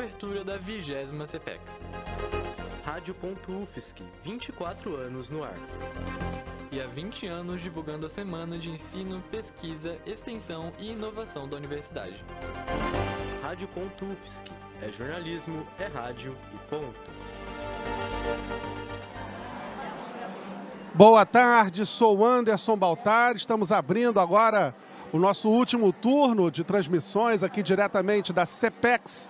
cobertura da 20 CPEX. Rádio.UFSC, 24 anos no ar. E há 20 anos divulgando a Semana de Ensino, Pesquisa, Extensão e Inovação da Universidade. Rádio.UFSC, é jornalismo, é rádio e ponto. Boa tarde, sou Anderson Baltar. Estamos abrindo agora o nosso último turno de transmissões aqui diretamente da CEPEX,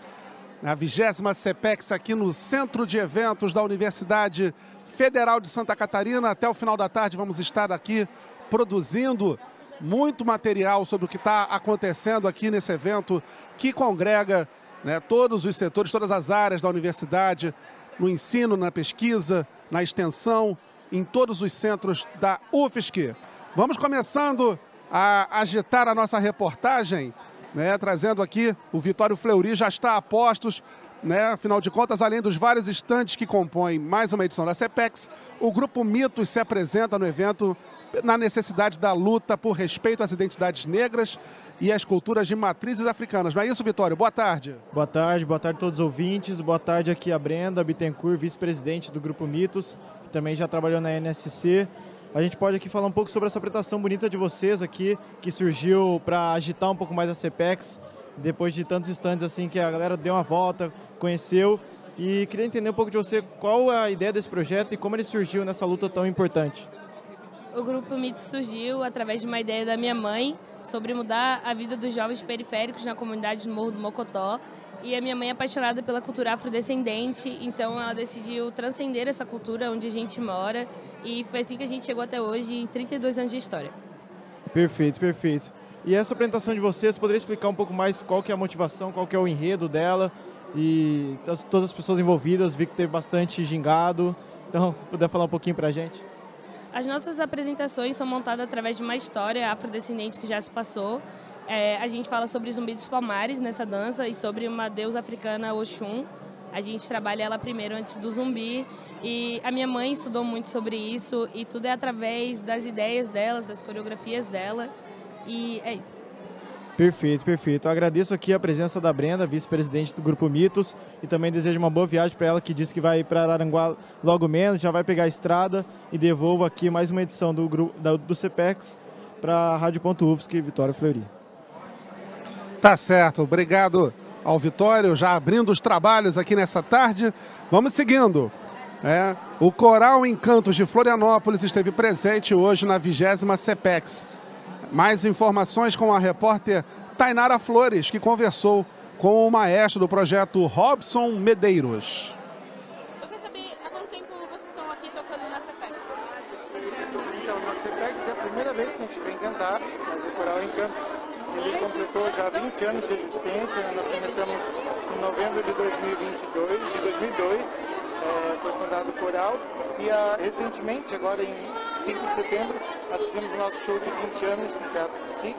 a vigésima CEPEX aqui no Centro de Eventos da Universidade Federal de Santa Catarina. Até o final da tarde vamos estar aqui produzindo muito material sobre o que está acontecendo aqui nesse evento que congrega né, todos os setores, todas as áreas da universidade, no ensino, na pesquisa, na extensão, em todos os centros da UFSC. Vamos começando a agitar a nossa reportagem, né, trazendo aqui o Vitório Fleury, já está a postos, né, afinal de contas, além dos vários estantes que compõem mais uma edição da CEPEX, o Grupo Mitos se apresenta no evento na necessidade da luta por respeito às identidades negras e às culturas de matrizes africanas. Não é isso, Vitório? Boa tarde. Boa tarde, boa tarde a todos os ouvintes. Boa tarde aqui a Brenda Bittencourt, vice-presidente do Grupo Mitos também já trabalhou na NSC. A gente pode aqui falar um pouco sobre essa apresentação bonita de vocês aqui, que surgiu para agitar um pouco mais a CPEX, depois de tantos instantes assim que a galera deu uma volta, conheceu. E queria entender um pouco de você qual é a ideia desse projeto e como ele surgiu nessa luta tão importante. O grupo MIT surgiu através de uma ideia da minha mãe sobre mudar a vida dos jovens periféricos na comunidade do Morro do Mocotó e a minha mãe é apaixonada pela cultura afrodescendente, então ela decidiu transcender essa cultura onde a gente mora. E foi assim que a gente chegou até hoje, em 32 anos de história. Perfeito, perfeito. E essa apresentação de vocês, poderia explicar um pouco mais qual que é a motivação, qual que é o enredo dela e todas as pessoas envolvidas, vi que teve bastante gingado. Então, puder falar um pouquinho para a gente? As nossas apresentações são montadas através de uma história afrodescendente que já se passou é, a gente fala sobre Zumbi dos Palmares nessa dança e sobre uma deusa africana Oxum. A gente trabalha ela primeiro antes do zumbi e a minha mãe estudou muito sobre isso e tudo é através das ideias delas, das coreografias dela e é isso. Perfeito, perfeito. Eu agradeço aqui a presença da Brenda, vice-presidente do Grupo Mitos, e também desejo uma boa viagem para ela, que disse que vai para Aranguá logo menos, já vai pegar a estrada, e devolvo aqui mais uma edição do, do, do CPEX para a Rádio.UFSC Vitória Fleury. Tá certo, obrigado ao Vitório, já abrindo os trabalhos aqui nessa tarde. Vamos seguindo. É, o Coral Encantos de Florianópolis esteve presente hoje na 20 CEPEX. Mais informações com a repórter Tainara Flores, que conversou com o maestro do projeto Robson Medeiros. Eu quero saber há quanto tempo vocês estão aqui tocando na CEPEX? Então, na CEPEX é a primeira vez que a gente vem cantar, mas o Coral Encantos ele completou já 20 anos de existência, nós começamos em novembro de 2022, de 2002, é, foi fundado o Coral, e a, ah, recentemente, agora em 5 de setembro, nós fizemos o nosso show de 20 anos no Teatro do SIC,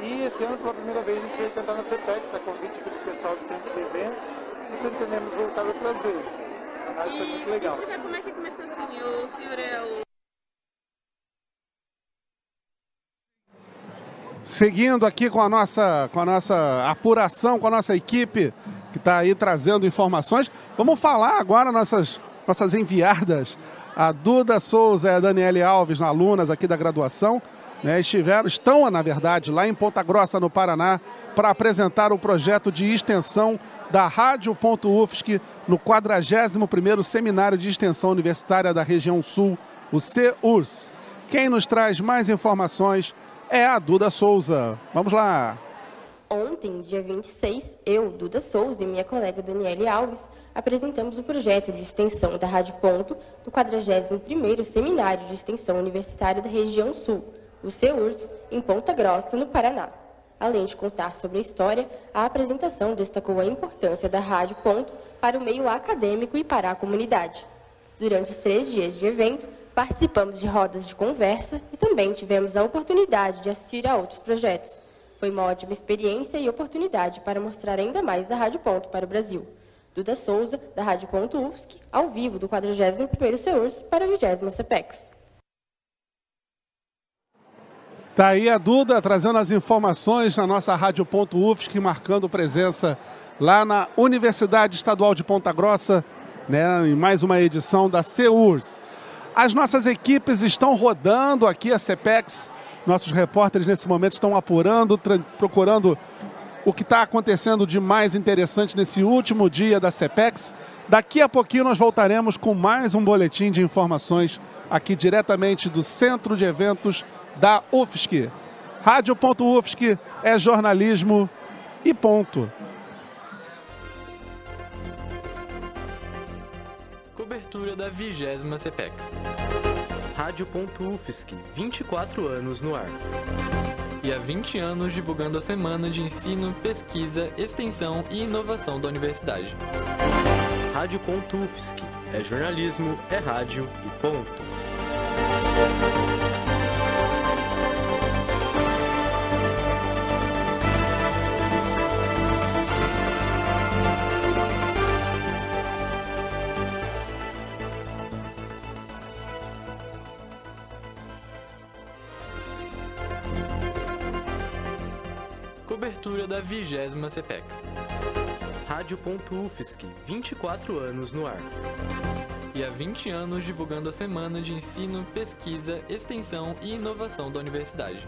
e esse ano, pela primeira vez, a gente veio cantar na CEPEX, a convite do pessoal do Centro de Eventos, e pretendemos voltar outras vezes. Mas foi muito legal. Como é que começou assim? O senhor é o Seguindo aqui com a nossa, com a nossa apuração, com a nossa equipe que está aí trazendo informações, vamos falar agora nossas, nossas enviadas, a Duda Souza e a Daniele Alves, alunas aqui da graduação, né, estiveram, estão, na verdade, lá em Ponta Grossa, no Paraná, para apresentar o projeto de extensão da Rádio.UFSC no 41º Seminário de Extensão Universitária da Região Sul, o CURS. Quem nos traz mais informações é a Duda Souza. Vamos lá. Ontem, dia 26, eu, Duda Souza e minha colega Daniele Alves apresentamos o projeto de extensão da Rádio Ponto do 41º Seminário de Extensão Universitária da Região Sul, o CEURS, em Ponta Grossa, no Paraná. Além de contar sobre a história, a apresentação destacou a importância da Rádio Ponto para o meio acadêmico e para a comunidade. Durante os três dias de evento, Participamos de rodas de conversa e também tivemos a oportunidade de assistir a outros projetos. Foi uma ótima experiência e oportunidade para mostrar ainda mais da Rádio Ponto para o Brasil. Duda Souza, da Rádio Ponto UFSC, ao vivo do 41º CEURS para a 20ª CEPEX. Tá aí a Duda trazendo as informações na nossa Rádio Ponto UFSC, marcando presença lá na Universidade Estadual de Ponta Grossa, né, em mais uma edição da CEURS. As nossas equipes estão rodando aqui a CEPEX, nossos repórteres nesse momento estão apurando, procurando o que está acontecendo de mais interessante nesse último dia da CEPEX. Daqui a pouquinho nós voltaremos com mais um boletim de informações aqui diretamente do Centro de Eventos da UFSC. Rádio.UFSC é jornalismo e ponto. Cobertura da vigésima CPEX. Rádio.UFSC, 24 anos no ar. E há 20 anos divulgando a semana de ensino, pesquisa, extensão e inovação da universidade. Rádio.UFSC, é jornalismo, é rádio e ponto. Vigésima CPEX. Rádio.UFSC, 24 anos no ar e há 20 anos divulgando a semana de ensino, pesquisa, extensão e inovação da universidade.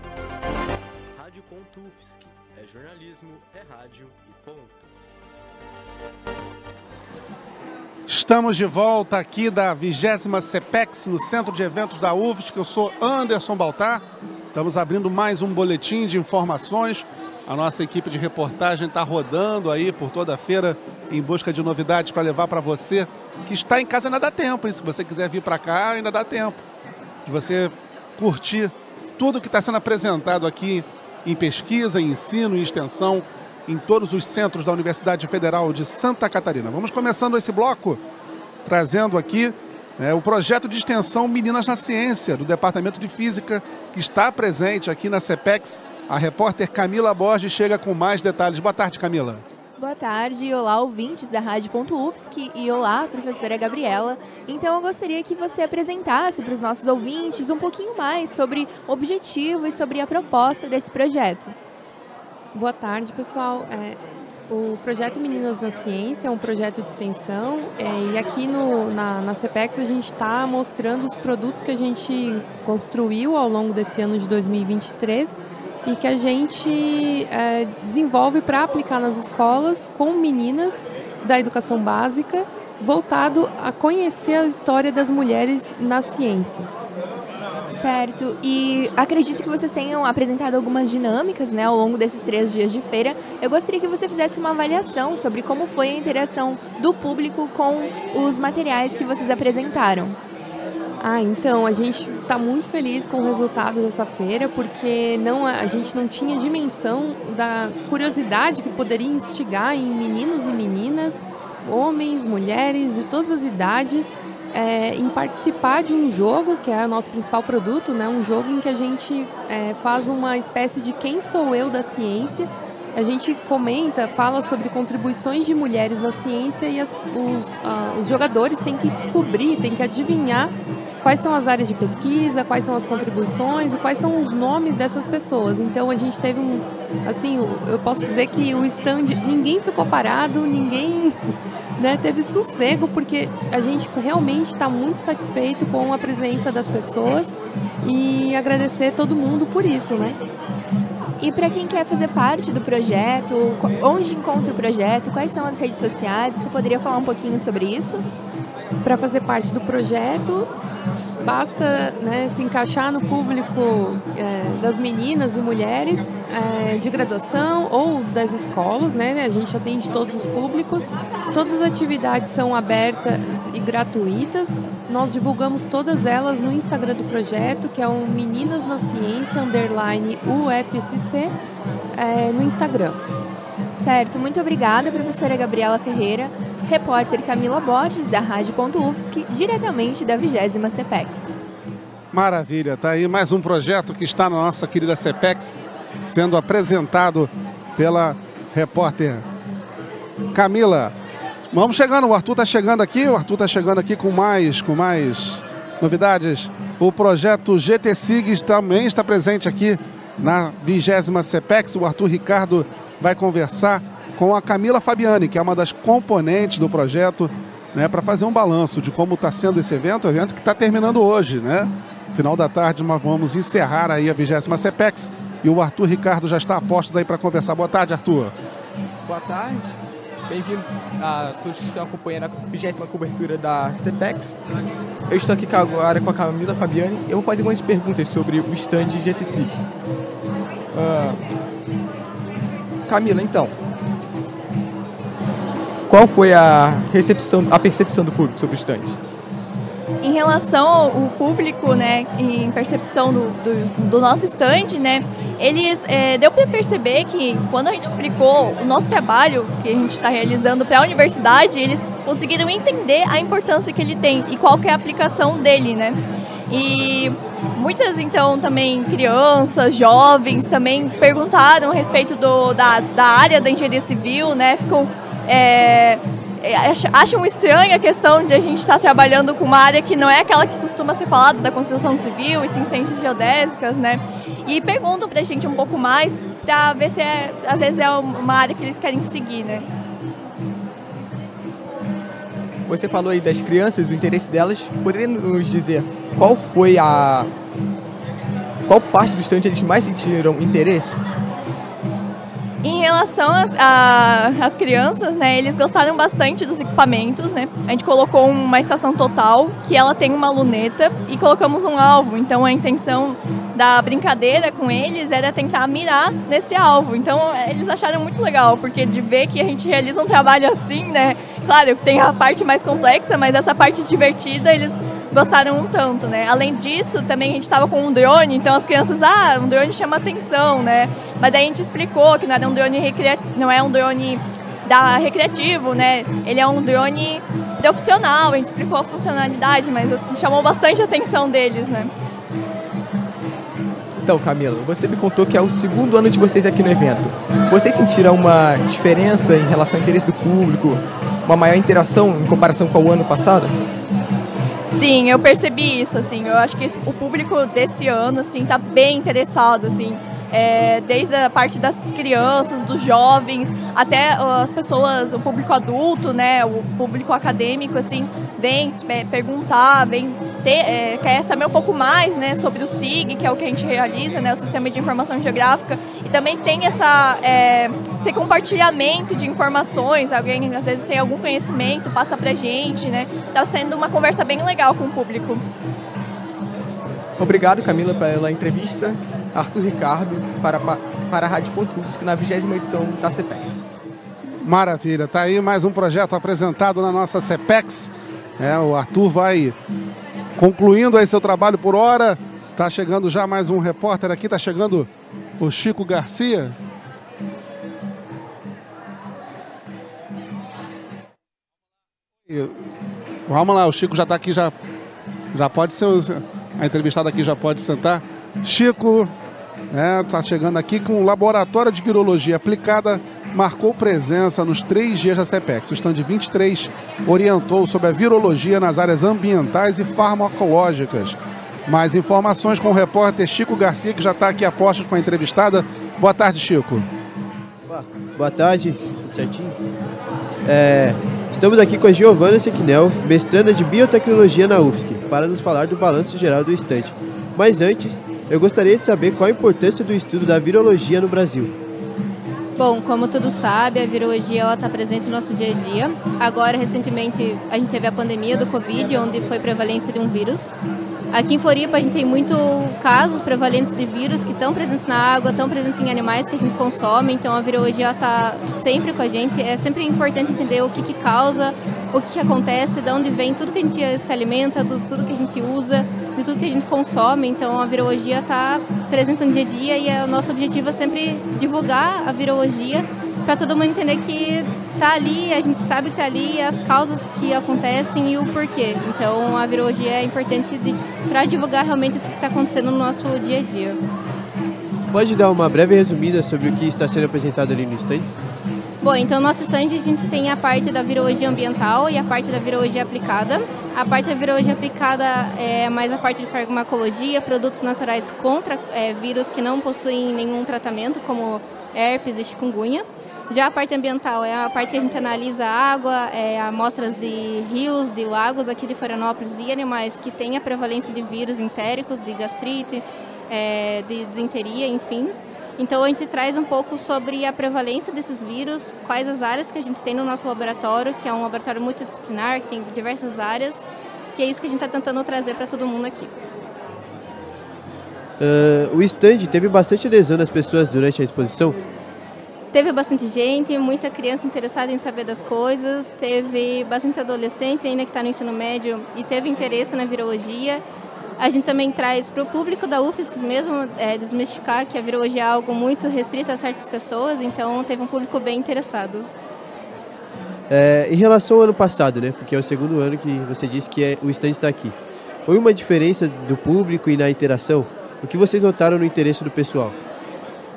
Rádio.UFSC é jornalismo, é rádio e ponto. Estamos de volta aqui da 20 CEPEX, no Centro de Eventos da UFSC. Eu sou Anderson Baltar. Estamos abrindo mais um boletim de informações. A nossa equipe de reportagem está rodando aí por toda a feira em busca de novidades para levar para você que está em casa ainda dá tempo, hein? Se você quiser vir para cá, ainda dá tempo de você curtir tudo que está sendo apresentado aqui em pesquisa, em ensino e extensão em todos os centros da Universidade Federal de Santa Catarina. Vamos começando esse bloco trazendo aqui é, o projeto de extensão Meninas na Ciência, do Departamento de Física, que está presente aqui na CEPEX. A repórter Camila Borges chega com mais detalhes. Boa tarde, Camila. Boa tarde, olá ouvintes da Rádio.UFSC e olá, professora Gabriela. Então eu gostaria que você apresentasse para os nossos ouvintes um pouquinho mais sobre o objetivo e sobre a proposta desse projeto. Boa tarde, pessoal. É, o projeto Meninas na Ciência é um projeto de extensão é, e aqui no, na, na CPEX a gente está mostrando os produtos que a gente construiu ao longo desse ano de 2023 e que a gente é, desenvolve para aplicar nas escolas com meninas da educação básica, voltado a conhecer a história das mulheres na ciência. Certo, e acredito que vocês tenham apresentado algumas dinâmicas né, ao longo desses três dias de feira. Eu gostaria que você fizesse uma avaliação sobre como foi a interação do público com os materiais que vocês apresentaram. Ah, então a gente está muito feliz com o resultado dessa feira, porque não a gente não tinha dimensão da curiosidade que poderia instigar em meninos e meninas, homens, mulheres de todas as idades, é, em participar de um jogo que é o nosso principal produto, né? Um jogo em que a gente é, faz uma espécie de quem sou eu da ciência. A gente comenta, fala sobre contribuições de mulheres na ciência e as, os, uh, os jogadores têm que descobrir, têm que adivinhar quais são as áreas de pesquisa, quais são as contribuições e quais são os nomes dessas pessoas. Então a gente teve um, assim, eu posso dizer que o stand, ninguém ficou parado, ninguém né, teve sossego, porque a gente realmente está muito satisfeito com a presença das pessoas e agradecer todo mundo por isso, né? E para quem quer fazer parte do projeto, onde encontra o projeto, quais são as redes sociais, você poderia falar um pouquinho sobre isso? Para fazer parte do projeto, basta né, se encaixar no público é, das meninas e mulheres é, de graduação ou das escolas, né? A gente atende todos os públicos. Todas as atividades são abertas e gratuitas. Nós divulgamos todas elas no Instagram do projeto, que é o Meninas na Ciência underline UFSC é, no Instagram. Certo, muito obrigada, professora Gabriela Ferreira, repórter Camila Borges, da Rádio.UFSC, diretamente da 20 CEPEX. Maravilha, tá aí mais um projeto que está na nossa querida CEPEX, sendo apresentado pela repórter Camila. Vamos chegando, o Arthur está chegando aqui, o Arthur está chegando aqui com mais, com mais novidades. O projeto GT SIGs também está presente aqui na vigésima CPEX. O Arthur Ricardo vai conversar com a Camila Fabiani, que é uma das componentes do projeto, né, para fazer um balanço de como está sendo esse evento, evento que está terminando hoje, né? Final da tarde nós vamos encerrar aí a vigésima CPEX e o Arthur Ricardo já está a postos aí para conversar. Boa tarde, Arthur. Boa tarde. Bem-vindos a todos que estão acompanhando a vigésima cobertura da CPEX. Eu estou aqui agora com a Camila Fabiani. Eu vou fazer algumas perguntas sobre o stand GTC. Uh, Camila, então, qual foi a recepção, a percepção do público sobre o stand? Em relação ao público, né, em percepção do, do, do nosso stand, né, eles é, deu para perceber que quando a gente explicou o nosso trabalho que a gente está realizando para a universidade, eles conseguiram entender a importância que ele tem e qual é a aplicação dele, né? E muitas então também crianças, jovens também perguntaram a respeito do, da, da área da engenharia civil, né? Ficam é, é, acham estranha a questão de a gente estar trabalhando com uma área que não é aquela que costuma ser falada da construção civil e ciências geodésicas, né? E perguntam pra gente um pouco mais para ver se é, às vezes é uma área que eles querem seguir, né? Você falou aí das crianças, o interesse delas. Poderia nos dizer qual foi a qual parte do estande eles mais sentiram interesse? Em relação às crianças, né, eles gostaram bastante dos equipamentos, né? A gente colocou uma estação total, que ela tem uma luneta, e colocamos um alvo. Então a intenção da brincadeira com eles era tentar mirar nesse alvo. Então eles acharam muito legal, porque de ver que a gente realiza um trabalho assim, né? Claro, tem a parte mais complexa, mas essa parte divertida eles gostaram um tanto, né? Além disso, também a gente estava com um drone, então as crianças, ah, um drone chama atenção, né? Mas aí a gente explicou que não era um drone recreativo, não é um drone da recreativo, né? Ele é um drone opcional, a gente explicou a funcionalidade, mas chamou bastante a atenção deles, né? Então, Camila, você me contou que é o segundo ano de vocês aqui no evento. Vocês sentiram uma diferença em relação ao interesse do público, uma maior interação em comparação com o ano passado? Sim, eu percebi isso, assim, eu acho que o público desse ano, assim, tá bem interessado, assim, é, desde a parte das crianças, dos jovens, até as pessoas, o público adulto, né, o público acadêmico, assim, vem é, perguntar, vem ter, é, quer saber um pouco mais, né, sobre o SIG, que é o que a gente realiza, né, o Sistema de Informação Geográfica, também tem essa, é, esse compartilhamento de informações, alguém às vezes tem algum conhecimento, passa pra gente, né, tá sendo uma conversa bem legal com o público. Obrigado, Camila, pela entrevista. Arthur Ricardo, para, para a Rádio Pontus, na vigésima edição da CEPEX. Maravilha, tá aí mais um projeto apresentado na nossa CEPEX. É, o Arthur vai concluindo aí seu trabalho por hora. Tá chegando já mais um repórter aqui, tá chegando o Chico Garcia. Vamos lá, o Chico já está aqui, já, já pode ser. A entrevistada aqui já pode sentar. Chico, está né, chegando aqui com o Laboratório de Virologia Aplicada, marcou presença nos três dias da CEPEX. O stand 23 orientou sobre a virologia nas áreas ambientais e farmacológicas. Mais informações com o repórter Chico Garcia, que já está aqui a postos com a entrevistada. Boa tarde, Chico. Boa tarde, certinho. É, estamos aqui com a Giovana Sequinel, mestranda de Biotecnologia na UFSC, para nos falar do balanço geral do estande. Mas antes, eu gostaria de saber qual a importância do estudo da virologia no Brasil. Bom, como todos sabem, a virologia está presente no nosso dia a dia. Agora, recentemente, a gente teve a pandemia do Covid, onde foi prevalência de um vírus. Aqui em Floripa a gente tem muitos casos prevalentes de vírus que estão presentes na água, estão presentes em animais que a gente consome, então a virologia está sempre com a gente. É sempre importante entender o que, que causa, o que, que acontece, de onde vem tudo que a gente se alimenta, tudo que a gente usa, de tudo que a gente consome. Então a virologia está presente no dia a dia e é o nosso objetivo é sempre divulgar a virologia para todo mundo entender que está ali, a gente sabe que está ali, as causas que acontecem e o porquê. Então a virologia é importante para divulgar realmente o que está acontecendo no nosso dia a dia. Pode dar uma breve resumida sobre o que está sendo apresentado ali no stand? Bom, então no nosso stand a gente tem a parte da virologia ambiental e a parte da virologia aplicada. A parte da virologia aplicada é mais a parte de farmacologia, produtos naturais contra é, vírus que não possuem nenhum tratamento, como herpes e chikungunya. Já a parte ambiental é a parte que a gente analisa água, é, amostras de rios, de lagos aqui de Florianópolis e animais que têm a prevalência de vírus entéricos, de gastrite, é, de desinteria, enfim. Então a gente traz um pouco sobre a prevalência desses vírus, quais as áreas que a gente tem no nosso laboratório, que é um laboratório multidisciplinar, que tem diversas áreas, que é isso que a gente está tentando trazer para todo mundo aqui. Uh, o stand teve bastante adesão das pessoas durante a exposição? Teve bastante gente, muita criança interessada em saber das coisas, teve bastante adolescente ainda que está no ensino médio e teve interesse na virologia a gente também traz para o público da UFSC mesmo é, desmistificar que a virologia é algo muito restrito a certas pessoas, então teve um público bem interessado. É, em relação ao ano passado, né, porque é o segundo ano que você disse que é, o stand está aqui, houve uma diferença do público e na interação? O que vocês notaram no interesse do pessoal?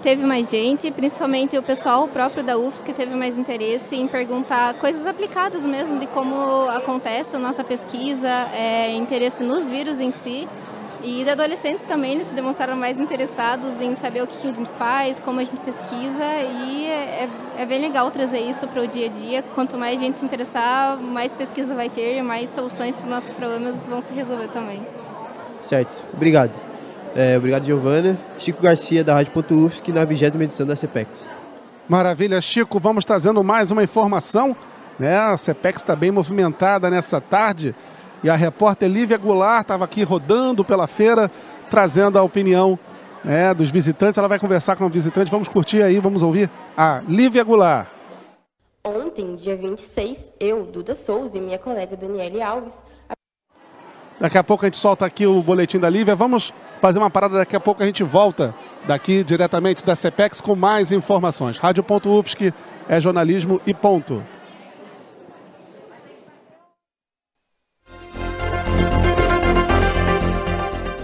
Teve mais gente, principalmente o pessoal próprio da UFSC que teve mais interesse em perguntar coisas aplicadas mesmo de como acontece a nossa pesquisa, é, interesse nos vírus em si. E de adolescentes também eles se demonstraram mais interessados em saber o que a gente faz, como a gente pesquisa e é, é, é bem legal trazer isso para o dia a dia. Quanto mais gente se interessar, mais pesquisa vai ter, mais soluções para os nossos problemas vão se resolver também. Certo, obrigado. É, obrigado, Giovana. Chico Garcia, da Rádio.UFSC, na 20 edição da CPEX. Maravilha, Chico. Vamos trazendo mais uma informação. Né? A CPEX está bem movimentada nessa tarde. E a repórter Lívia Goulart estava aqui rodando pela feira, trazendo a opinião né, dos visitantes. Ela vai conversar com o visitante. Vamos curtir aí, vamos ouvir a Lívia Goulart. Ontem, dia 26, eu, Duda Souza e minha colega Daniele Alves. Daqui a pouco a gente solta aqui o boletim da Lívia. Vamos fazer uma parada, daqui a pouco a gente volta daqui diretamente da CPEX com mais informações. Rádio.UFSC é jornalismo e ponto.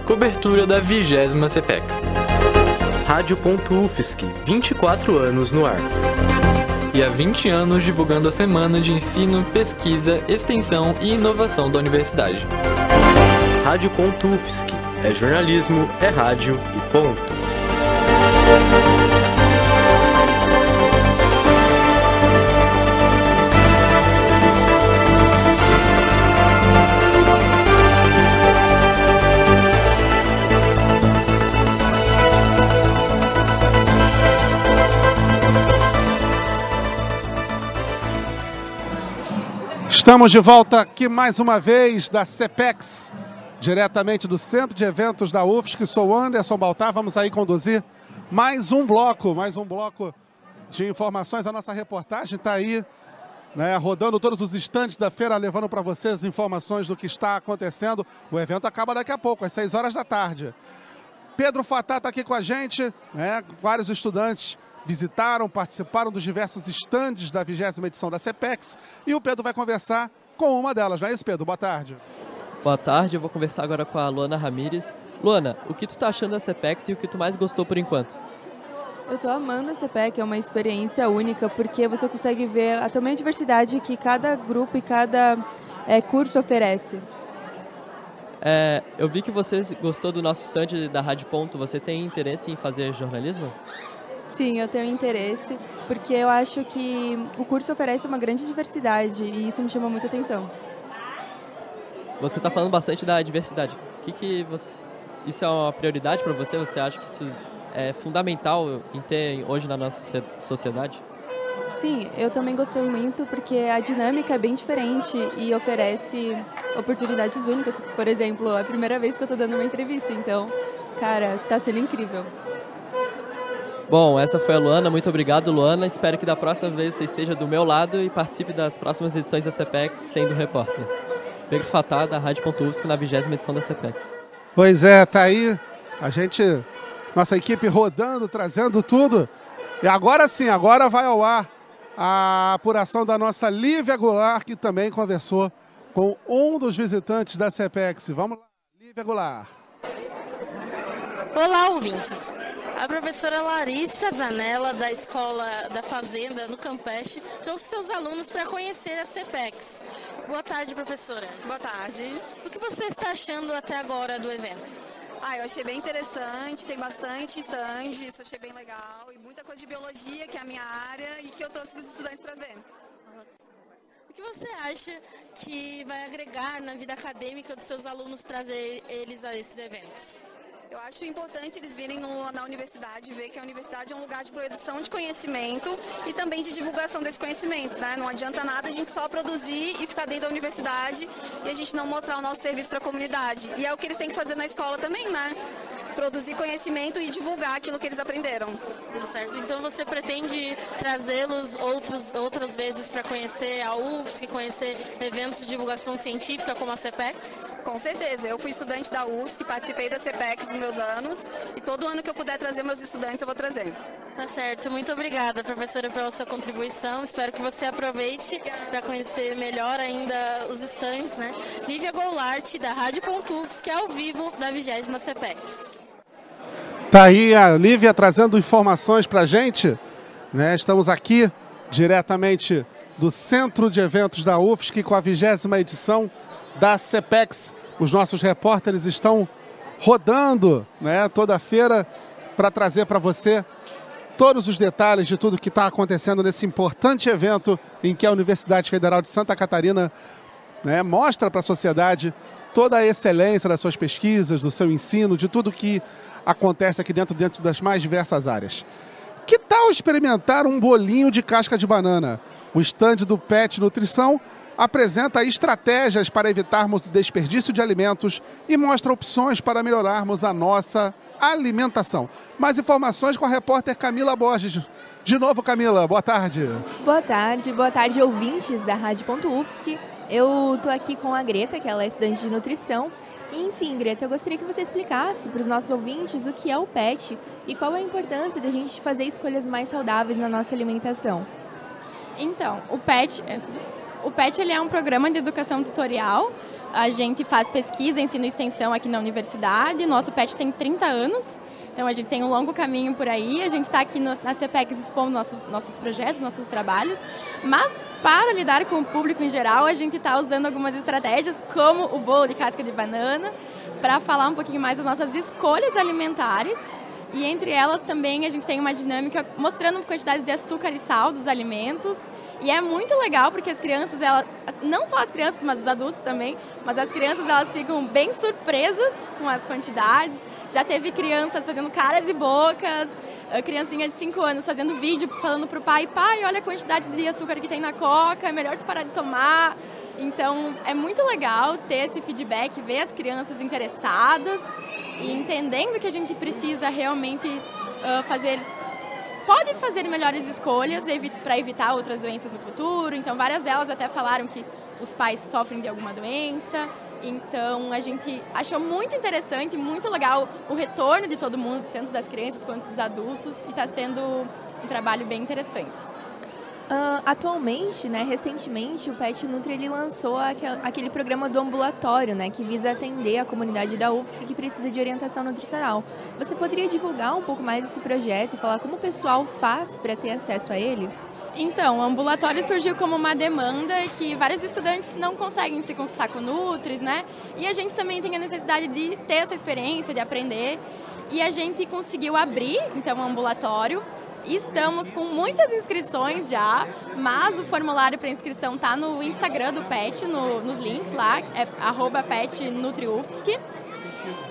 Cobertura da vigésima CPEX. Rádio.UFSC, 24 anos no ar. E há 20 anos divulgando a semana de ensino, pesquisa, extensão e inovação da universidade. Rádio.UFSC, é jornalismo, é rádio e ponto. Estamos de volta aqui mais uma vez da CEPEX diretamente do Centro de Eventos da UFSC. Sou Anderson Baltar, vamos aí conduzir mais um bloco, mais um bloco de informações. A nossa reportagem está aí, né, rodando todos os estandes da feira, levando para vocês informações do que está acontecendo. O evento acaba daqui a pouco, às 6 horas da tarde. Pedro Fatá está aqui com a gente, né, vários estudantes visitaram, participaram dos diversos estandes da vigésima edição da CEPEX e o Pedro vai conversar com uma delas, não é isso, Pedro? Boa tarde. Boa tarde, eu vou conversar agora com a Luana Ramires. Luana, o que tu tá achando da CPEX e o que tu mais gostou por enquanto? Eu tô amando a CPEC, é uma experiência única, porque você consegue ver a tamanha diversidade que cada grupo e cada é, curso oferece. É, eu vi que você gostou do nosso stand da Rádio Ponto. Você tem interesse em fazer jornalismo? Sim, eu tenho interesse, porque eu acho que o curso oferece uma grande diversidade e isso me chama muita atenção. Você está falando bastante da diversidade. O que, que você, isso é uma prioridade para você? Você acha que isso é fundamental em ter hoje na nossa sociedade? Sim, eu também gostei muito porque a dinâmica é bem diferente e oferece oportunidades únicas. Por exemplo, é a primeira vez que eu estou dando uma entrevista, então, cara, está sendo incrível. Bom, essa foi a Luana. Muito obrigado, Luana. Espero que da próxima vez você esteja do meu lado e participe das próximas edições da CPEX sendo repórter. Pedro Fatá, da Rádio.UFSC, na vigésima edição da CPEX. Pois é, tá aí a gente, nossa equipe rodando, trazendo tudo. E agora sim, agora vai ao ar a apuração da nossa Lívia Goulart, que também conversou com um dos visitantes da CPEX. Vamos lá, Lívia Goulart. Olá, ouvintes. A professora Larissa Zanella, da Escola da Fazenda, no Campeste, trouxe seus alunos para conhecer a CPEX. Boa tarde, professora. Boa tarde. O que você está achando até agora do evento? Ah, eu achei bem interessante, tem bastante stand, isso achei bem legal, e muita coisa de biologia, que é a minha área, e que eu trouxe para os estudantes para ver. O que você acha que vai agregar na vida acadêmica dos seus alunos trazer eles a esses eventos? Eu acho importante eles virem no, na universidade, ver que a universidade é um lugar de produção de conhecimento e também de divulgação desse conhecimento, né? Não adianta nada a gente só produzir e ficar dentro da universidade e a gente não mostrar o nosso serviço para a comunidade. E é o que eles têm que fazer na escola também, né? Produzir conhecimento e divulgar aquilo que eles aprenderam. Certo. Então você pretende trazê-los outros, outras vezes para conhecer a UFSC, conhecer eventos de divulgação científica como a CPEX? Com certeza. Eu fui estudante da UFSC, participei da CPEX nos meus anos e todo ano que eu puder trazer meus estudantes eu vou trazer. Tá certo. Muito obrigada, professora, pela sua contribuição. Espero que você aproveite para conhecer melhor ainda os estandes, né? Lívia Goulart, da Rádio Pontufs, que é ao vivo da 20 CPEX. Tá aí a Lívia trazendo informações para gente. Né? Estamos aqui diretamente do Centro de Eventos da UFSC com a vigésima edição da CPEX. Os nossos repórteres estão rodando né, toda feira para trazer para você todos os detalhes de tudo que está acontecendo nesse importante evento em que a Universidade Federal de Santa Catarina né, mostra para a sociedade toda a excelência das suas pesquisas, do seu ensino, de tudo que acontece aqui dentro, dentro das mais diversas áreas. Que tal experimentar um bolinho de casca de banana? O estande do PET Nutrição apresenta estratégias para evitarmos o desperdício de alimentos e mostra opções para melhorarmos a nossa alimentação. Mais informações com a repórter Camila Borges. De novo, Camila, boa tarde. Boa tarde, boa tarde, ouvintes da Rádio.UFSC. Eu tô aqui com a Greta, que ela é estudante de nutrição. Enfim, Greta, eu gostaria que você explicasse para os nossos ouvintes o que é o PET e qual é a importância da gente fazer escolhas mais saudáveis na nossa alimentação. Então, o PET, o PET ele é um programa de educação tutorial. A gente faz pesquisa, ensino e extensão aqui na universidade. Nosso PET tem 30 anos. Então a gente tem um longo caminho por aí, a gente está aqui no, na CPEX expondo nossos, nossos projetos, nossos trabalhos, mas para lidar com o público em geral, a gente está usando algumas estratégias, como o bolo de casca de banana, para falar um pouquinho mais das nossas escolhas alimentares. E entre elas também a gente tem uma dinâmica mostrando quantidades de açúcar e sal dos alimentos. E é muito legal porque as crianças, elas, não só as crianças, mas os adultos também, mas as crianças elas ficam bem surpresas com as quantidades. Já teve crianças fazendo caras e bocas, a criancinha de 5 anos fazendo vídeo falando pro pai, pai, olha a quantidade de açúcar que tem na coca, é melhor tu parar de tomar. Então é muito legal ter esse feedback, ver as crianças interessadas e entendendo que a gente precisa realmente uh, fazer pode fazer melhores escolhas para evitar outras doenças no futuro. Então, várias delas até falaram que os pais sofrem de alguma doença. Então, a gente achou muito interessante, muito legal o retorno de todo mundo, tanto das crianças quanto dos adultos, e está sendo um trabalho bem interessante. Uh, atualmente, né, recentemente, o Pet Nutri ele lançou aquel, aquele programa do ambulatório, né, que visa atender a comunidade da UFSC que precisa de orientação nutricional. Você poderia divulgar um pouco mais esse projeto e falar como o pessoal faz para ter acesso a ele? Então, o ambulatório surgiu como uma demanda que vários estudantes não conseguem se consultar com Nutris, né? E a gente também tem a necessidade de ter essa experiência, de aprender. E a gente conseguiu abrir, então, o ambulatório. Estamos com muitas inscrições já, mas o formulário para inscrição está no Instagram do PET, no, nos links lá, é arroba.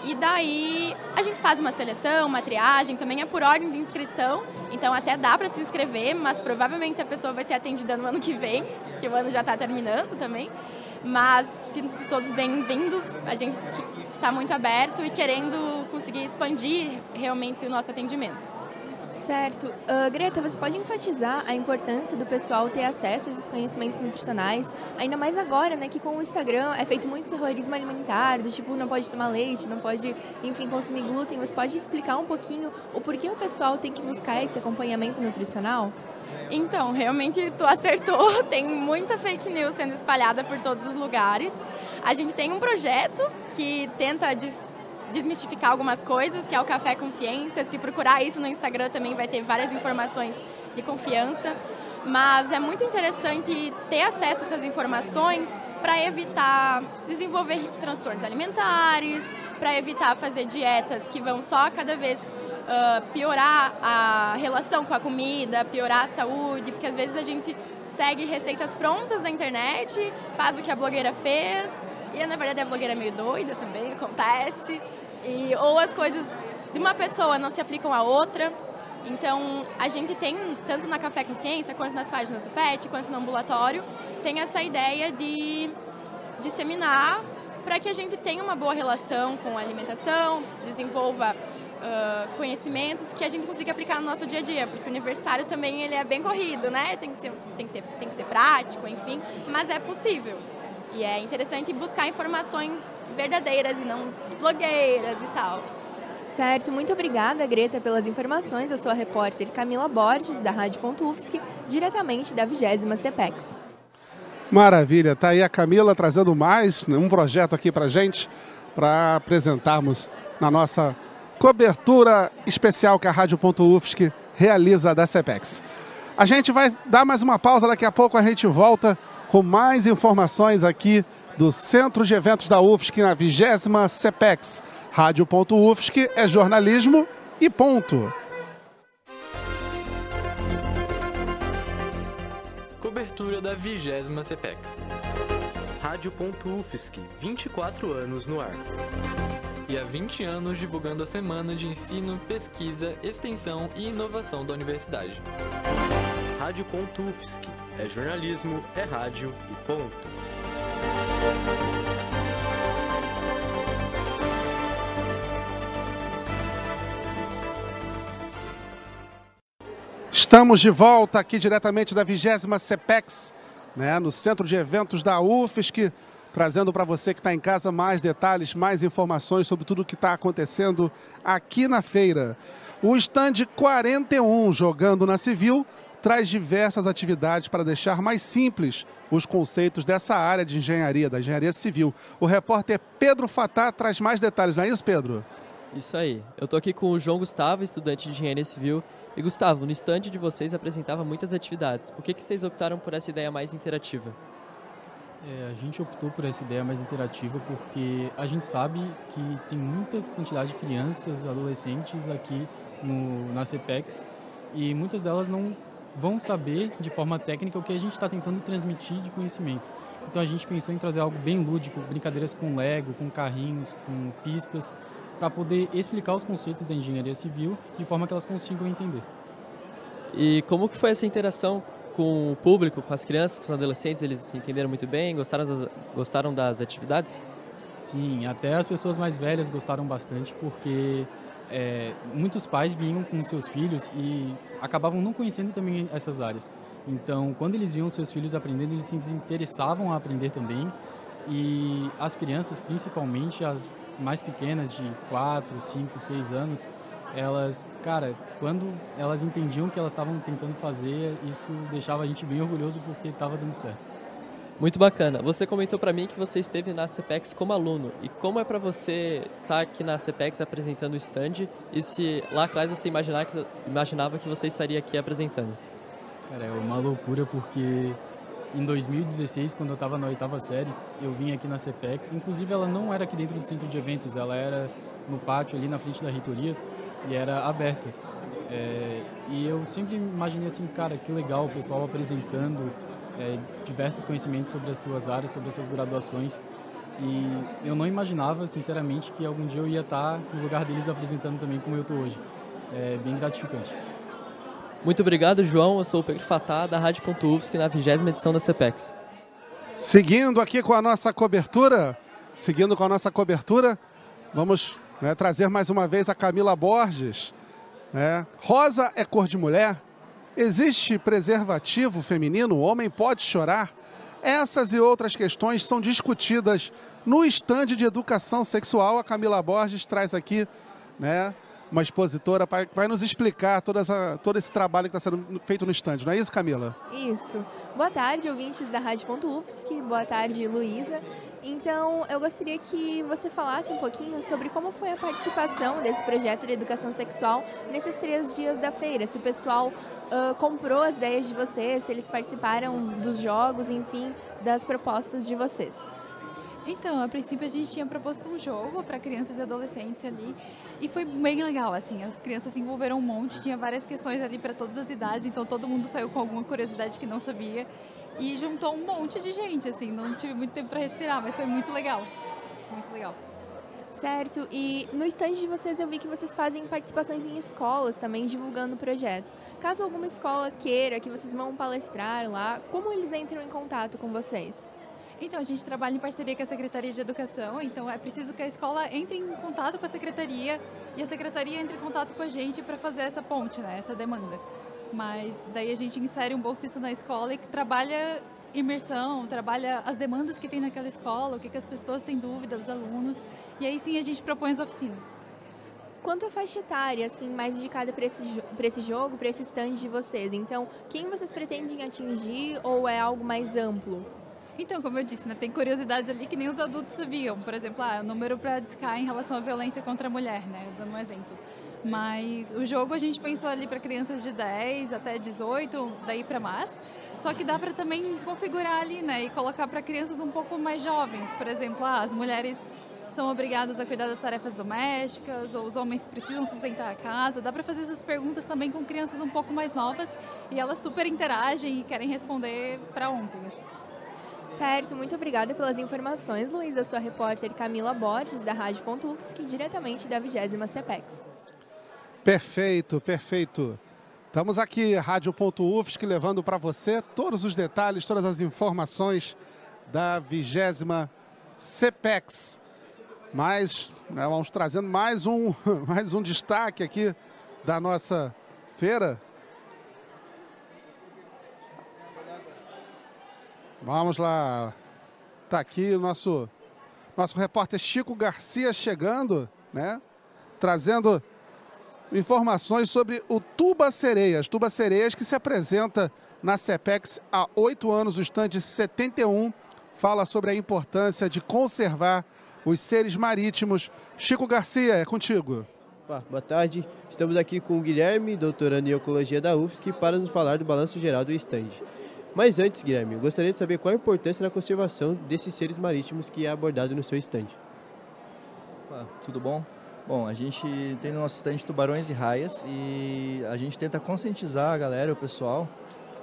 E daí a gente faz uma seleção, uma triagem, também é por ordem de inscrição, então até dá para se inscrever, mas provavelmente a pessoa vai ser atendida no ano que vem, que o ano já está terminando também. Mas sinto-se todos bem-vindos, a gente está muito aberto e querendo conseguir expandir realmente o nosso atendimento. Certo. Uh, Greta, você pode enfatizar a importância do pessoal ter acesso a esses conhecimentos nutricionais, ainda mais agora, né, que com o Instagram é feito muito terrorismo alimentar, do tipo, não pode tomar leite, não pode, enfim, consumir glúten. Você pode explicar um pouquinho o porquê o pessoal tem que buscar esse acompanhamento nutricional? Então, realmente tu acertou, tem muita fake news sendo espalhada por todos os lugares. A gente tem um projeto que tenta desmistificar algumas coisas, que é o Café Consciência. Se procurar isso no Instagram também vai ter várias informações de confiança. Mas é muito interessante ter acesso a essas informações para evitar desenvolver transtornos alimentares, para evitar fazer dietas que vão só cada vez uh, piorar a relação com a comida, piorar a saúde, porque às vezes a gente segue receitas prontas na internet, faz o que a blogueira fez, e na verdade a blogueira é meio doida também, acontece, e, ou as coisas de uma pessoa não se aplicam a outra. Então, a gente tem, tanto na Café Consciência, quanto nas páginas do PET, quanto no ambulatório, tem essa ideia de disseminar para que a gente tenha uma boa relação com a alimentação, desenvolva uh, conhecimentos que a gente consiga aplicar no nosso dia a dia, porque o universitário também ele é bem corrido, né? Tem que ser, tem que ter, tem que ser prático, enfim, mas é possível. E é interessante buscar informações verdadeiras e não blogueiras e tal. Certo, muito obrigada, Greta, pelas informações. Eu sou a repórter Camila Borges, da Rádio Ufsc, diretamente da 20 CPEX. Maravilha, tá aí a Camila trazendo mais né, um projeto aqui para gente, para apresentarmos na nossa cobertura especial que a Rádio Ufsc realiza da CPEX. A gente vai dar mais uma pausa, daqui a pouco a gente volta com mais informações aqui do Centro de Eventos da UFSC na 20 CPEX. Rádio.UFSC é jornalismo e ponto. Cobertura da 20 CPEX. Rádio.UFSC, 24 anos no ar. E há 20 anos divulgando a semana de ensino, pesquisa, extensão e inovação da universidade. Rádio.UFSC, é jornalismo, é rádio e ponto. Estamos de volta aqui diretamente da 20 CEPEX, né, no Centro de Eventos da UFSC, trazendo para você que está em casa mais detalhes, mais informações sobre tudo o que está acontecendo aqui na feira. O stand 41, Jogando na Civil, traz diversas atividades para deixar mais simples os conceitos dessa área de engenharia, da engenharia civil. O repórter Pedro Fatá traz mais detalhes, não é isso, Pedro? Isso aí. Eu estou aqui com o João Gustavo, estudante de engenharia civil. E Gustavo, no estande de vocês apresentava muitas atividades. Por que, que vocês optaram por essa ideia mais interativa? É, a gente optou por essa ideia mais interativa porque a gente sabe que tem muita quantidade de crianças, adolescentes aqui no, na CPEX e muitas delas não vão saber de forma técnica o que a gente está tentando transmitir de conhecimento. Então a gente pensou em trazer algo bem lúdico, brincadeiras com Lego, com carrinhos, com pistas, para poder explicar os conceitos da engenharia civil de forma que elas consigam entender. E como que foi essa interação com o público, com as crianças, com os adolescentes? Eles se entenderam muito bem? Gostaram das, gostaram das atividades? Sim, até as pessoas mais velhas gostaram bastante porque é, muitos pais vinham com seus filhos e acabavam não conhecendo também essas áreas. Então, quando eles viam seus filhos aprendendo, eles se interessavam a aprender também. E as crianças, principalmente as mais pequenas, de 4, 5, 6 anos, elas, cara, quando elas entendiam o que elas estavam tentando fazer, isso deixava a gente bem orgulhoso porque estava dando certo. Muito bacana. Você comentou para mim que você esteve na CPEX como aluno. E como é para você estar tá aqui na CPEX apresentando o stand e se lá atrás você imaginar que, imaginava que você estaria aqui apresentando? Cara, é uma loucura porque em 2016, quando eu estava na oitava série, eu vim aqui na CPEX. Inclusive, ela não era aqui dentro do centro de eventos, ela era no pátio ali na frente da reitoria e era aberta. É, e eu sempre imaginei assim, cara, que legal o pessoal apresentando é, diversos conhecimentos sobre as suas áreas, sobre as suas graduações. E eu não imaginava, sinceramente, que algum dia eu ia estar no lugar deles apresentando também como eu estou hoje. É bem gratificante. Muito obrigado, João. Eu sou o Pedro Fatá, da Rádio.UFSC, na 20 edição da CPEX. Seguindo aqui com a nossa cobertura, seguindo com a nossa cobertura, vamos né, trazer mais uma vez a Camila Borges. Né? Rosa é cor de mulher, Existe preservativo feminino? O homem pode chorar? Essas e outras questões são discutidas no estande de educação sexual. A Camila Borges traz aqui né, uma expositora, vai, vai nos explicar toda essa, todo esse trabalho que está sendo feito no estande, não é isso, Camila? Isso. Boa tarde, ouvintes da Rádio.UFSC. Boa tarde, Luísa. Então, eu gostaria que você falasse um pouquinho sobre como foi a participação desse projeto de educação sexual nesses três dias da feira. Se o pessoal uh, comprou as ideias de vocês, se eles participaram dos jogos, enfim, das propostas de vocês. Então, a princípio a gente tinha proposto um jogo para crianças e adolescentes ali e foi bem legal, assim, as crianças se envolveram um monte, tinha várias questões ali para todas as idades, então todo mundo saiu com alguma curiosidade que não sabia e juntou um monte de gente, assim, não tive muito tempo para respirar, mas foi muito legal, muito legal. Certo, e no stand de vocês eu vi que vocês fazem participações em escolas também divulgando o projeto. Caso alguma escola queira que vocês vão palestrar lá, como eles entram em contato com vocês? Então, a gente trabalha em parceria com a Secretaria de Educação, então é preciso que a escola entre em contato com a Secretaria e a Secretaria entre em contato com a gente para fazer essa ponte, né, essa demanda. Mas daí a gente insere um bolsista na escola e trabalha imersão, trabalha as demandas que tem naquela escola, o que, que as pessoas têm dúvida, os alunos, e aí sim a gente propõe as oficinas. Quanto à faixa etária, assim, mais indicada para esse, esse jogo, para esse stand de vocês? Então, quem vocês pretendem atingir ou é algo mais amplo? Então, como eu disse, né, tem curiosidades ali que nem os adultos sabiam. Por exemplo, ah, o número para discar em relação à violência contra a mulher, né? Dando um exemplo. Mas o jogo a gente pensou ali para crianças de 10 até 18, daí para mais. Só que dá para também configurar ali, né? E colocar para crianças um pouco mais jovens. Por exemplo, ah, as mulheres são obrigadas a cuidar das tarefas domésticas, ou os homens precisam sustentar a casa. Dá para fazer essas perguntas também com crianças um pouco mais novas e elas super interagem e querem responder para ontem. Assim. Certo, muito obrigada pelas informações, Luísa, sua repórter Camila Borges, da Rádio.UFSC, diretamente da 20 CEPEX. Perfeito, perfeito. Estamos aqui, Rádio.UFSC, levando para você todos os detalhes, todas as informações da 20 CEPEX. Mas né, vamos trazendo mais um, mais um destaque aqui da nossa feira Vamos lá. Está aqui o nosso, nosso repórter Chico Garcia chegando, né? Trazendo informações sobre o Tuba Sereias. Tuba Sereias que se apresenta na CEPEX há oito anos, o estande 71, fala sobre a importância de conservar os seres marítimos. Chico Garcia, é contigo. boa tarde. Estamos aqui com o Guilherme, doutorando em Ecologia da UFSC, para nos falar do balanço geral do estande. Mas antes, Guilherme, eu gostaria de saber qual a importância da conservação desses seres marítimos que é abordado no seu estande. tudo bom? Bom, a gente tem no nosso estande tubarões e raias e a gente tenta conscientizar a galera, o pessoal,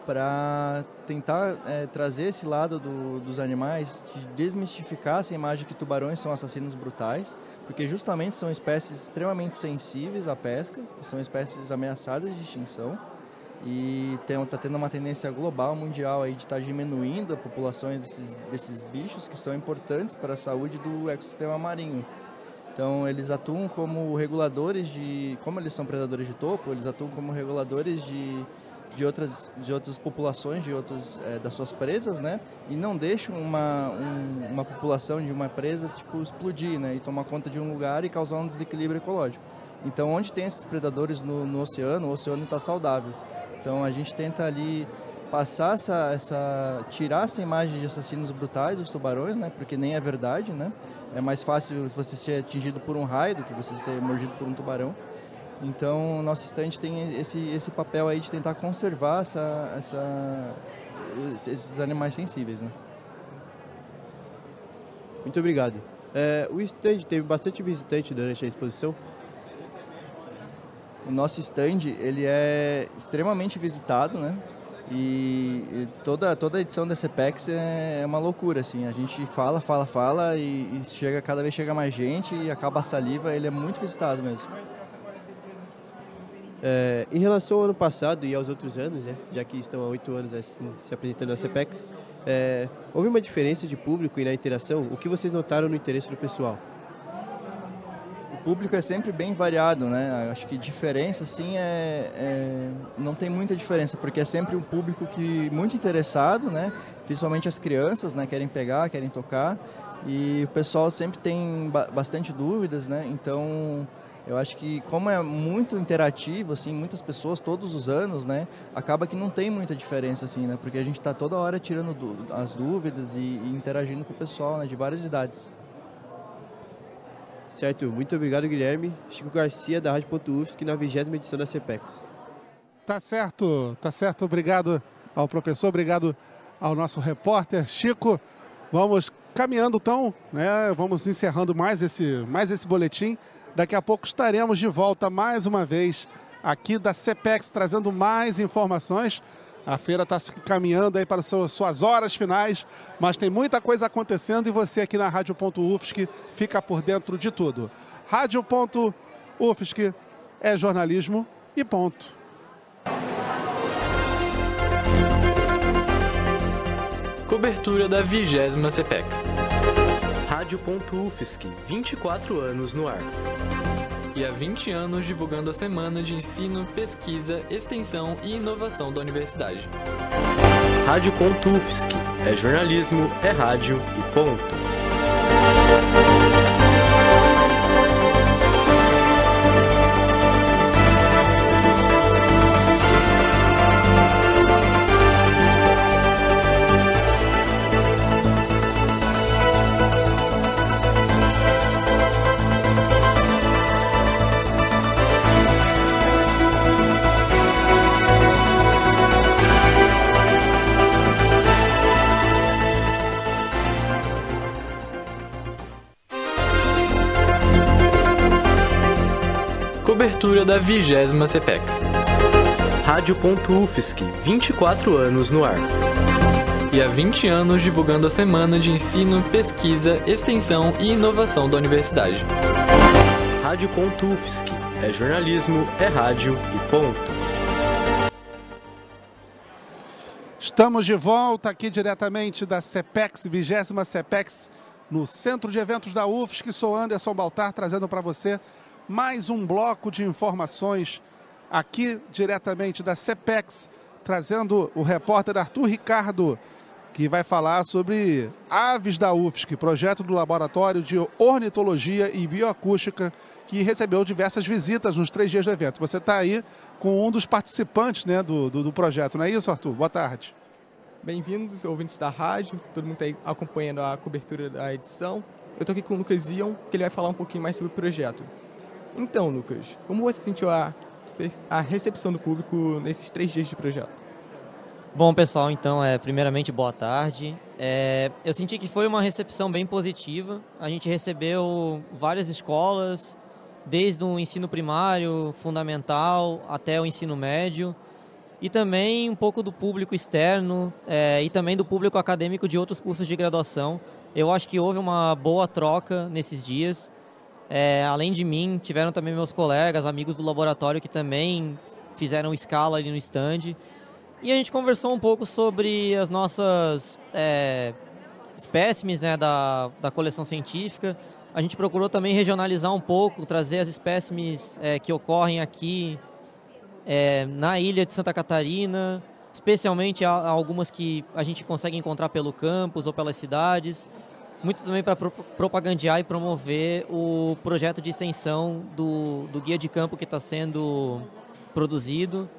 para tentar é, trazer esse lado do, dos animais, de desmistificar essa imagem que tubarões são assassinos brutais, porque justamente são espécies extremamente sensíveis à pesca, são espécies ameaçadas de extinção e está tendo uma tendência global, mundial aí de estar tá diminuindo a populações desses, desses bichos que são importantes para a saúde do ecossistema marinho. Então eles atuam como reguladores de, como eles são predadores de topo, eles atuam como reguladores de, de outras de outras populações, de outras é, das suas presas, né? E não deixam uma um, uma população de uma presa tipo explodir, né? E tomar conta de um lugar e causar um desequilíbrio ecológico. Então onde tem esses predadores no, no oceano, o oceano está saudável. Então a gente tenta ali passar essa, essa tirar essa imagem de assassinos brutais dos tubarões, né? Porque nem é verdade, né? É mais fácil você ser atingido por um raio do que você ser mordido por um tubarão. Então, nosso estante tem esse, esse papel aí de tentar conservar essa, essa, esses animais sensíveis, né? Muito obrigado. É, o stand teve bastante visitante durante a exposição? O nosso stand ele é extremamente visitado, né? E toda, toda a edição da CPEX é, é uma loucura, assim. A gente fala, fala, fala e, e, chega, cada vez chega mais gente e acaba a saliva, ele é muito visitado mesmo. É, em relação ao ano passado e aos outros anos, né, já que estão há oito anos assim, se apresentando na CPEX, é, houve uma diferença de público e na interação? O que vocês notaram no interesse do pessoal? Público é sempre bem variado, né? Acho que diferença, assim, é, é, não tem muita diferença, porque é sempre um público que muito interessado, né? Principalmente as crianças, né? Querem pegar, querem tocar. E o pessoal sempre tem ba bastante dúvidas, né? Então, Eu acho que como é muito interativo, assim, muitas pessoas todos os anos, né, acaba que não tem muita diferença, assim, né, porque a gente está toda hora tirando as dúvidas e, e, interagindo com o pessoal, né, de várias idades. Certo, muito obrigado Guilherme. Chico Garcia da Rádio Ponto que na vigésima edição da CPEX. Tá certo, tá certo. Obrigado ao professor, obrigado ao nosso repórter Chico. Vamos caminhando então, né? Vamos encerrando mais esse, mais esse boletim. Daqui a pouco estaremos de volta mais uma vez aqui da CPEX, trazendo mais informações. A feira está se caminhando aí para suas horas finais, mas tem muita coisa acontecendo e você aqui na Rádio.UFSC fica por dentro de tudo. Rádio.UFSC é jornalismo e ponto. Cobertura da vigésima CPEX. Rádio.UFSC, 24 anos no ar. E há 20 anos divulgando a semana de ensino, pesquisa, extensão e inovação da universidade. Rádio.UFSC, é jornalismo, é rádio e ponto. Cobertura da vigésima CPEX. Rádio.UFSC, 24 anos no ar. E há 20 anos divulgando a semana de ensino, pesquisa, extensão e inovação da universidade. Rádio.UFSC, é jornalismo, é rádio e ponto. Estamos de volta aqui diretamente da CPEX, 20 CPEX, no Centro de Eventos da UFSC. Sou Anderson Baltar, trazendo para você mais um bloco de informações aqui diretamente da CEPEX, trazendo o repórter Arthur Ricardo, que vai falar sobre aves da UFSC, projeto do Laboratório de Ornitologia e Bioacústica, que recebeu diversas visitas nos três dias do evento. Você está aí com um dos participantes né, do, do, do, projeto, não é isso, Arthur? Boa tarde. Bem-vindos, ouvintes da rádio, todo mundo está acompanhando a cobertura da edição. Eu estou aqui com o Lucas Ion, que ele vai falar um pouquinho mais sobre o projeto. Então, Lucas, como você sentiu a, a recepção do público nesses três dias de projeto? Bom, pessoal, então, é, primeiramente, boa tarde. É, eu senti que foi uma recepção bem positiva. A gente recebeu várias escolas, desde o ensino primário, fundamental, até o ensino médio, e também um pouco do público externo é, e também do público acadêmico de outros cursos de graduação. Eu acho que houve uma boa troca nesses dias. É, além de mim, tiveram também meus colegas, amigos do laboratório que também fizeram escala ali no stand. E a gente conversou um pouco sobre as nossas é, espécimes né, da, da coleção científica. A gente procurou também regionalizar um pouco, trazer as espécimes é, que ocorrem aqui é, na ilha de Santa Catarina, especialmente algumas que a gente consegue encontrar pelo campus ou pelas cidades muito também para pro propagandear e promover o projeto de extensão do, do guia de campo que está sendo produzido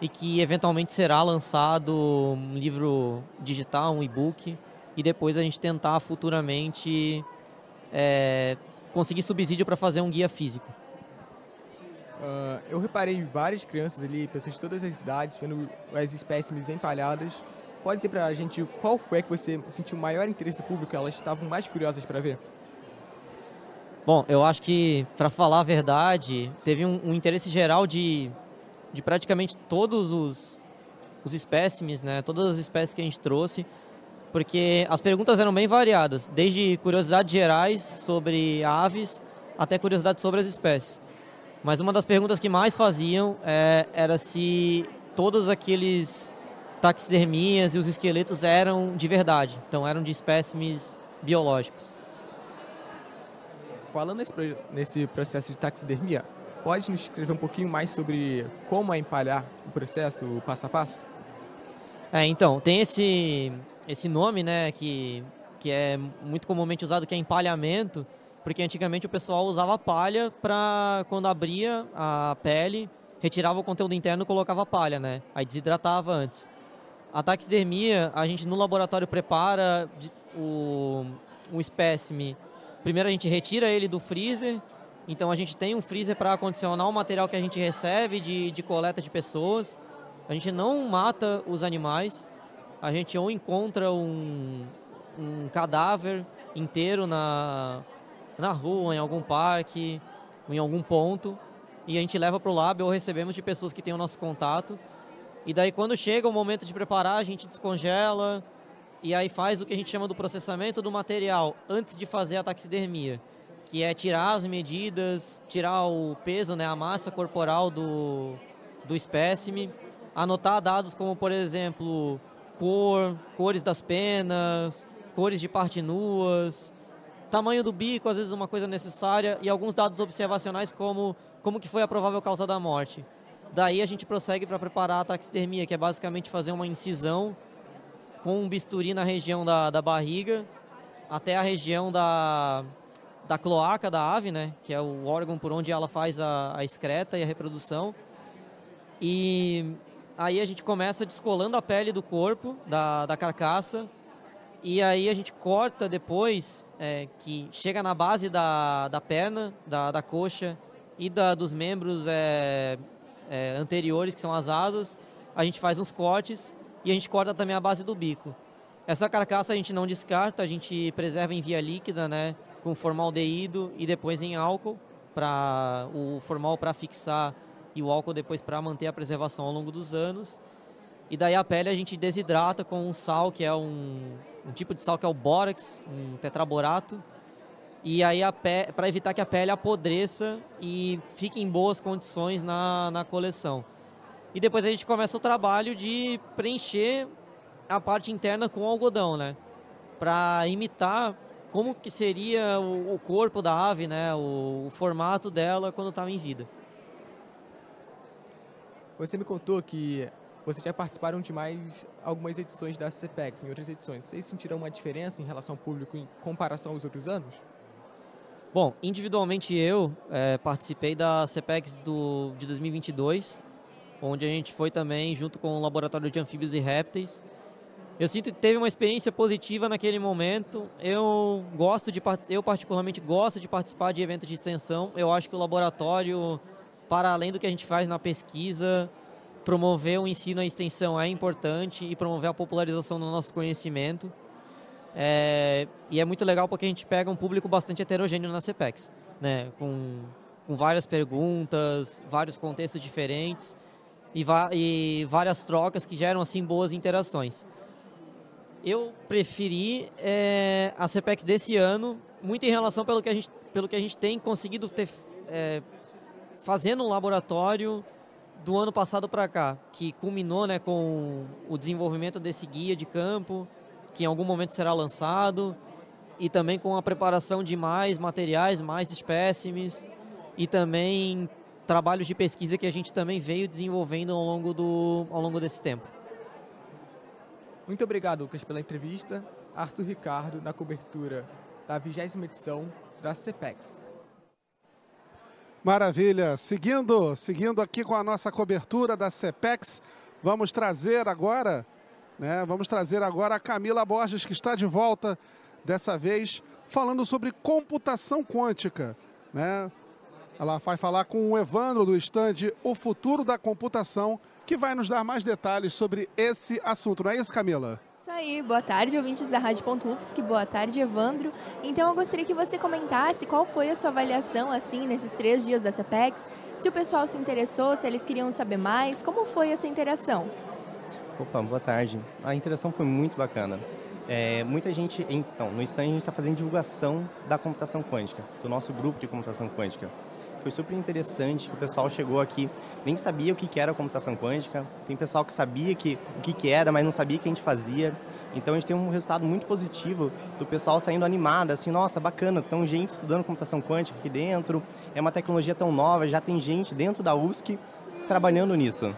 e que eventualmente será lançado um livro digital, um e-book, e depois a gente tentar futuramente é, conseguir subsídio para fazer um guia físico. Uh, eu reparei várias crianças ali, pessoas de todas as idades, vendo as espécimes empalhadas Pode dizer para a gente qual foi que você sentiu maior interesse do público, elas estavam mais curiosas para ver? Bom, eu acho que, para falar a verdade, teve um, um, interesse geral de, de praticamente todos os, os espécimes, né? todas as espécies que a gente trouxe, porque as perguntas eram bem variadas, desde curiosidades gerais sobre aves até curiosidades sobre as espécies. Mas uma das perguntas que mais faziam é, era se todos aqueles taxidermias e os esqueletos eram de verdade, então eram de espécimes biológicos. Falando nesse, nesse processo de taxidermia, pode nos escrever um pouquinho mais sobre como é empalhar o processo, o passo a passo? É, então, tem esse, esse nome, né, que, que é muito comumente usado, que é empalhamento, porque antigamente o pessoal usava palha para quando abria a pele, retirava o conteúdo interno e colocava palha, né? Aí desidratava antes. A taxidermia, a gente no laboratório prepara o, espécime. Primeiro a gente retira ele do freezer, então a gente tem um freezer para condicionar o material que a gente recebe de, de coleta de pessoas. A gente não mata os animais, a gente ou encontra um, um cadáver inteiro na, na rua, em algum parque, em algum ponto, e a gente leva para o lab ou recebemos de pessoas que têm o nosso contato. E daí quando chega o momento de preparar, a gente descongela e aí faz o que a gente chama do processamento do material antes de fazer a taxidermia, que é tirar as medidas, tirar o peso, né, a massa corporal do, do espécime, anotar dados como, por exemplo, cor, cores das penas, cores de parte nuas, tamanho do bico, às vezes uma coisa necessária, e alguns dados observacionais como como que foi a provável causa da morte. Daí a gente prossegue para preparar a taxidermia, que é basicamente fazer uma incisão com um bisturi na região da, da barriga até a região da, da cloaca da ave, né? Que é o órgão por onde ela faz a, a excreta e a reprodução. E aí a gente começa descolando a pele do corpo, da, da carcaça, e aí a gente corta depois, é, que chega na base da, da perna, da, da coxa e da, dos membros é, é, anteriores, que são as asas. A gente faz uns cortes e a gente corta também a base do bico. Essa carcaça a gente não descarta, a gente preserva em via líquida, né, com formaldeído e depois em álcool, para o formal para fixar e o álcool depois para manter a preservação ao longo dos anos. E daí a pele a gente desidrata com um sal, que é um, um tipo de sal que é o bórax, um tetraborato. E aí para evitar que a pele apodreça e fique em boas condições na, na coleção. E depois a gente começa o trabalho de preencher a parte interna com algodão, né? Para imitar como que seria o, o, corpo da ave, né? O, o formato dela quando estava em vida. Você me contou que vocês já participaram de mais algumas edições da CPEX, em outras edições. Vocês sentiram uma diferença em relação ao público em comparação aos outros anos? Bom, individualmente eu é, participei da CPEX do, de 2022, onde a gente foi também junto com o Laboratório de Anfíbios e Répteis. Eu sinto que teve uma experiência positiva naquele momento. Eu gosto de eu particularmente gosto de participar de eventos de extensão. Eu acho que o laboratório, para além do que a gente faz na pesquisa, promover o ensino à extensão é importante e promover a popularização do nosso conhecimento. É, e é muito legal porque a gente pega um público bastante heterogêneo na CPEX, né? com, com várias perguntas, vários contextos diferentes e, e, várias trocas que geram assim boas interações. Eu preferi é, a CPEX desse ano, muito em relação pelo que a gente, pelo que a gente tem conseguido ter, é, fazer no laboratório do ano passado para cá, que culminou né, com o desenvolvimento desse guia de campo, que em algum momento será lançado, e também com a preparação de mais materiais, mais espécimes, e também trabalhos de pesquisa que a gente também veio desenvolvendo ao longo, do, ao longo desse tempo. Muito obrigado, Lucas, pela entrevista. Arthur Ricardo, na cobertura da 20 edição da CPEX. Maravilha. Seguindo, seguindo aqui com a nossa cobertura da CPEX, vamos trazer agora, né? Vamos trazer agora a Camila Borges, que está de volta, dessa vez falando sobre computação quântica, né? Ela vai falar com o Evandro do estande O Futuro da Computação, que vai nos dar mais detalhes sobre esse assunto. Não é isso, Camila? Isso aí, boa tarde, ouvintes da Rádio Ufsc, boa tarde, Evandro. Então eu gostaria que você comentasse qual foi a sua avaliação, assim, nesses três dias da CPEX, se o pessoal se interessou, se eles queriam saber mais, como foi essa interação? Opa, boa tarde. A interação foi muito bacana. É, muita gente, então, no stand a gente está fazendo divulgação da computação quântica, do nosso grupo de computação quântica. Foi super interessante que o pessoal chegou aqui, nem sabia o que, era computação quântica. Tem pessoal que sabia que, o que, era, mas não sabia o que a gente fazia. Então a gente tem um resultado muito positivo do pessoal saindo animado, assim, nossa, bacana, tem gente estudando computação quântica aqui dentro, é uma tecnologia tão nova, já tem gente dentro da UFSC trabalhando nisso.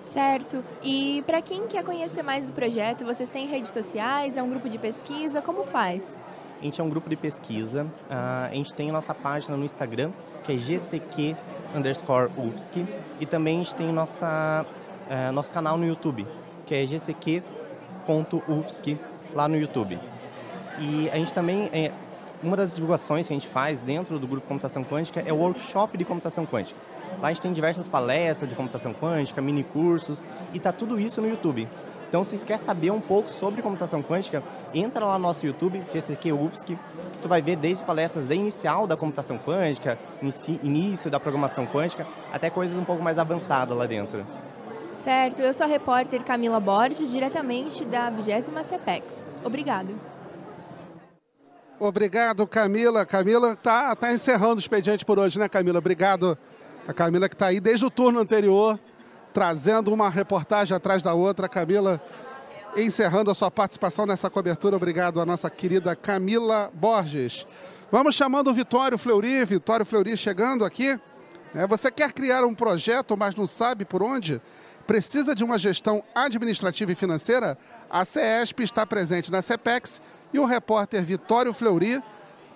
Certo. E para quem quer conhecer mais do projeto, vocês têm redes sociais, é um grupo de pesquisa, como faz? A gente é um grupo de pesquisa. Uh, a gente tem a nossa página no Instagram, que é GCQ underscore UFSC. E também a gente tem nossa, uh, nosso canal no YouTube, que é gcq.ufsc, lá no YouTube. E a gente também, é, uma das divulgações que a gente faz dentro do grupo Computação Quântica é o workshop de computação quântica. Lá a gente tem diversas palestras de computação quântica, mini cursos, e tá tudo isso no YouTube. Então, se quer saber um pouco sobre computação quântica, entra lá no nosso YouTube, GCQ UFSC, que tu vai ver desde palestras da inicial da computação quântica, início da programação quântica, até coisas um pouco mais avançadas lá dentro. Certo, eu sou a repórter Camila Borges, diretamente da 20 CEPEX. Obrigado. Obrigado, Camila. Camila está tá encerrando o expediente por hoje, né, Camila? Obrigado. A Camila que está aí desde o turno anterior, trazendo uma reportagem atrás da outra. Camila encerrando a sua participação nessa cobertura. Obrigado à nossa querida Camila Borges. Vamos chamando o Vitório Fleury. Vitório Fleury chegando aqui. É, você quer criar um projeto, mas não sabe por onde? Precisa de uma gestão administrativa e financeira? A CESP está presente na CEPEX e o repórter Vitório Fleury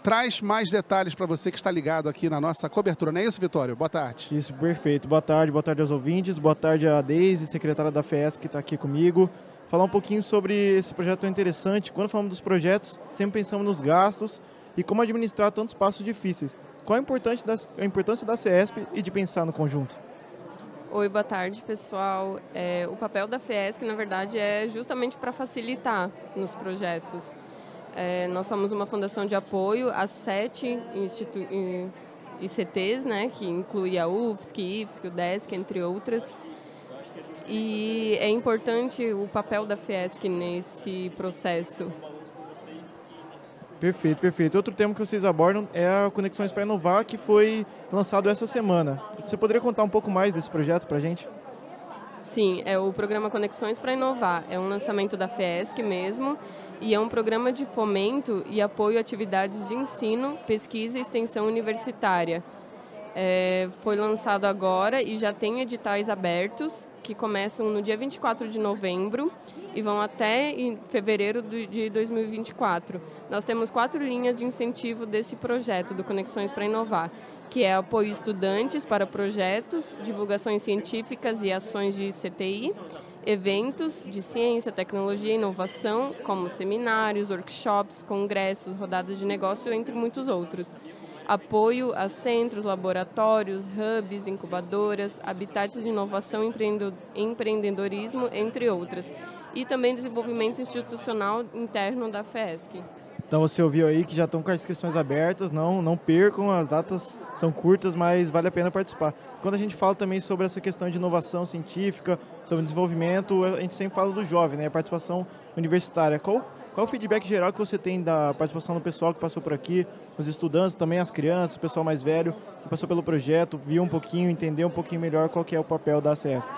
traz mais detalhes para você que está ligado aqui na nossa cobertura. Não é isso, Vitório? Boa tarde. Isso, perfeito. Boa tarde, boa tarde aos ouvintes, boa tarde a Deise, secretária da FES, que está aqui comigo. Falar um pouquinho sobre esse projeto tão interessante. Quando falamos dos projetos, sempre pensamos nos gastos e como administrar tantos passos difíceis. Qual a importância da, a importância da CESP e de pensar no conjunto? Oi, boa tarde, pessoal. É, o papel da FESC, na verdade, é justamente para facilitar nos projetos. É, nós somos uma fundação de apoio a sete institu ICTs, né, que inclui a UFSC, IFSC, o DESC, entre outras. E é importante o papel da FESC nesse processo. Perfeito, perfeito. Outro tema que vocês abordam é a Conexões para Inovar, que foi lançado essa semana. Você poderia contar um pouco mais desse projeto para a gente? Sim, é o programa Conexões para Inovar. É um lançamento da FESC mesmo e é um programa de fomento e apoio a atividades de ensino, pesquisa e extensão universitária. É, foi lançado agora e já tem editais abertos que começam no dia 24 de novembro e vão até fevereiro de 2024. Nós temos quatro linhas de incentivo desse projeto do Conexões para Inovar, que é apoio estudantes para projetos, divulgações científicas e ações de CTI, eventos de ciência, tecnologia e inovação, como seminários, workshops, congressos, rodadas de negócio, entre muitos outros. Apoio a centros, laboratórios, hubs, incubadoras, habitats de inovação e empreendedorismo, entre outras. E também desenvolvimento institucional interno da FESC. Então você ouviu aí que já estão com as inscrições abertas, não, não percam, as datas são curtas, mas vale a pena participar. Quando a gente fala também sobre essa questão de inovação científica, sobre desenvolvimento, a gente sempre fala do jovem, né? a participação universitária. Qual, qual o feedback geral que você tem da participação do pessoal que passou por aqui, os estudantes, também as crianças, o pessoal mais velho, que passou pelo projeto, viu um pouquinho, entendeu um pouquinho melhor qual que é o papel da ACS?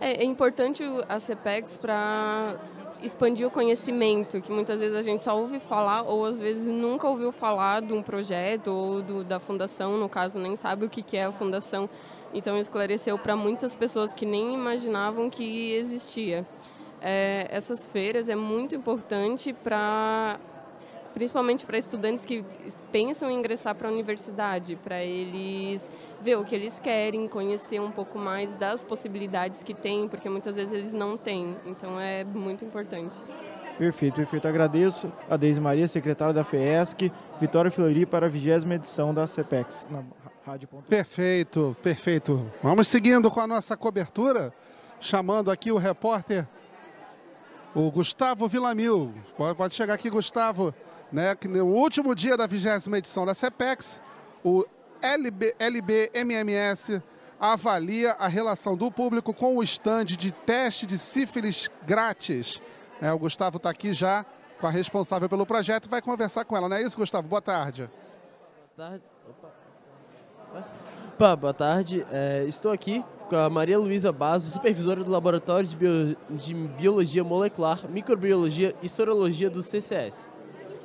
É, é importante a CEPEX para expandir o conhecimento, que muitas vezes a gente só ouve falar ou às vezes nunca ouviu falar de um projeto ou do, da fundação, no caso nem sabe o que, que é a fundação. Então esclareceu para muitas pessoas que nem imaginavam que existia. É, essas feiras é muito importante para principalmente para estudantes que pensam em ingressar para a universidade, para eles ver o que eles querem, conhecer um pouco mais das possibilidades que tem, porque muitas vezes eles não têm. Então é muito importante. Perfeito, perfeito. Agradeço a Deise Maria, secretária da FESC, Vitória Flori para a vigésima edição da CEPEX. Na Rádio. Perfeito, perfeito. Vamos seguindo com a nossa cobertura, chamando aqui o repórter, o Gustavo Villamil. Pode chegar aqui, Gustavo né, que no último dia da vigésima edição da CEPEX, o LB, LBMMS avalia a relação do público com o estande de teste de sífilis grátis. É, o Gustavo está aqui já com a responsável pelo projeto e vai conversar com ela, não é isso, Gustavo? Boa tarde. Boa tarde. Opa. Opa boa tarde. É, estou aqui com a Maria Luísa Basso, supervisora do Laboratório de, Bio... de Biologia Molecular, Microbiologia e Sorologia do CCS.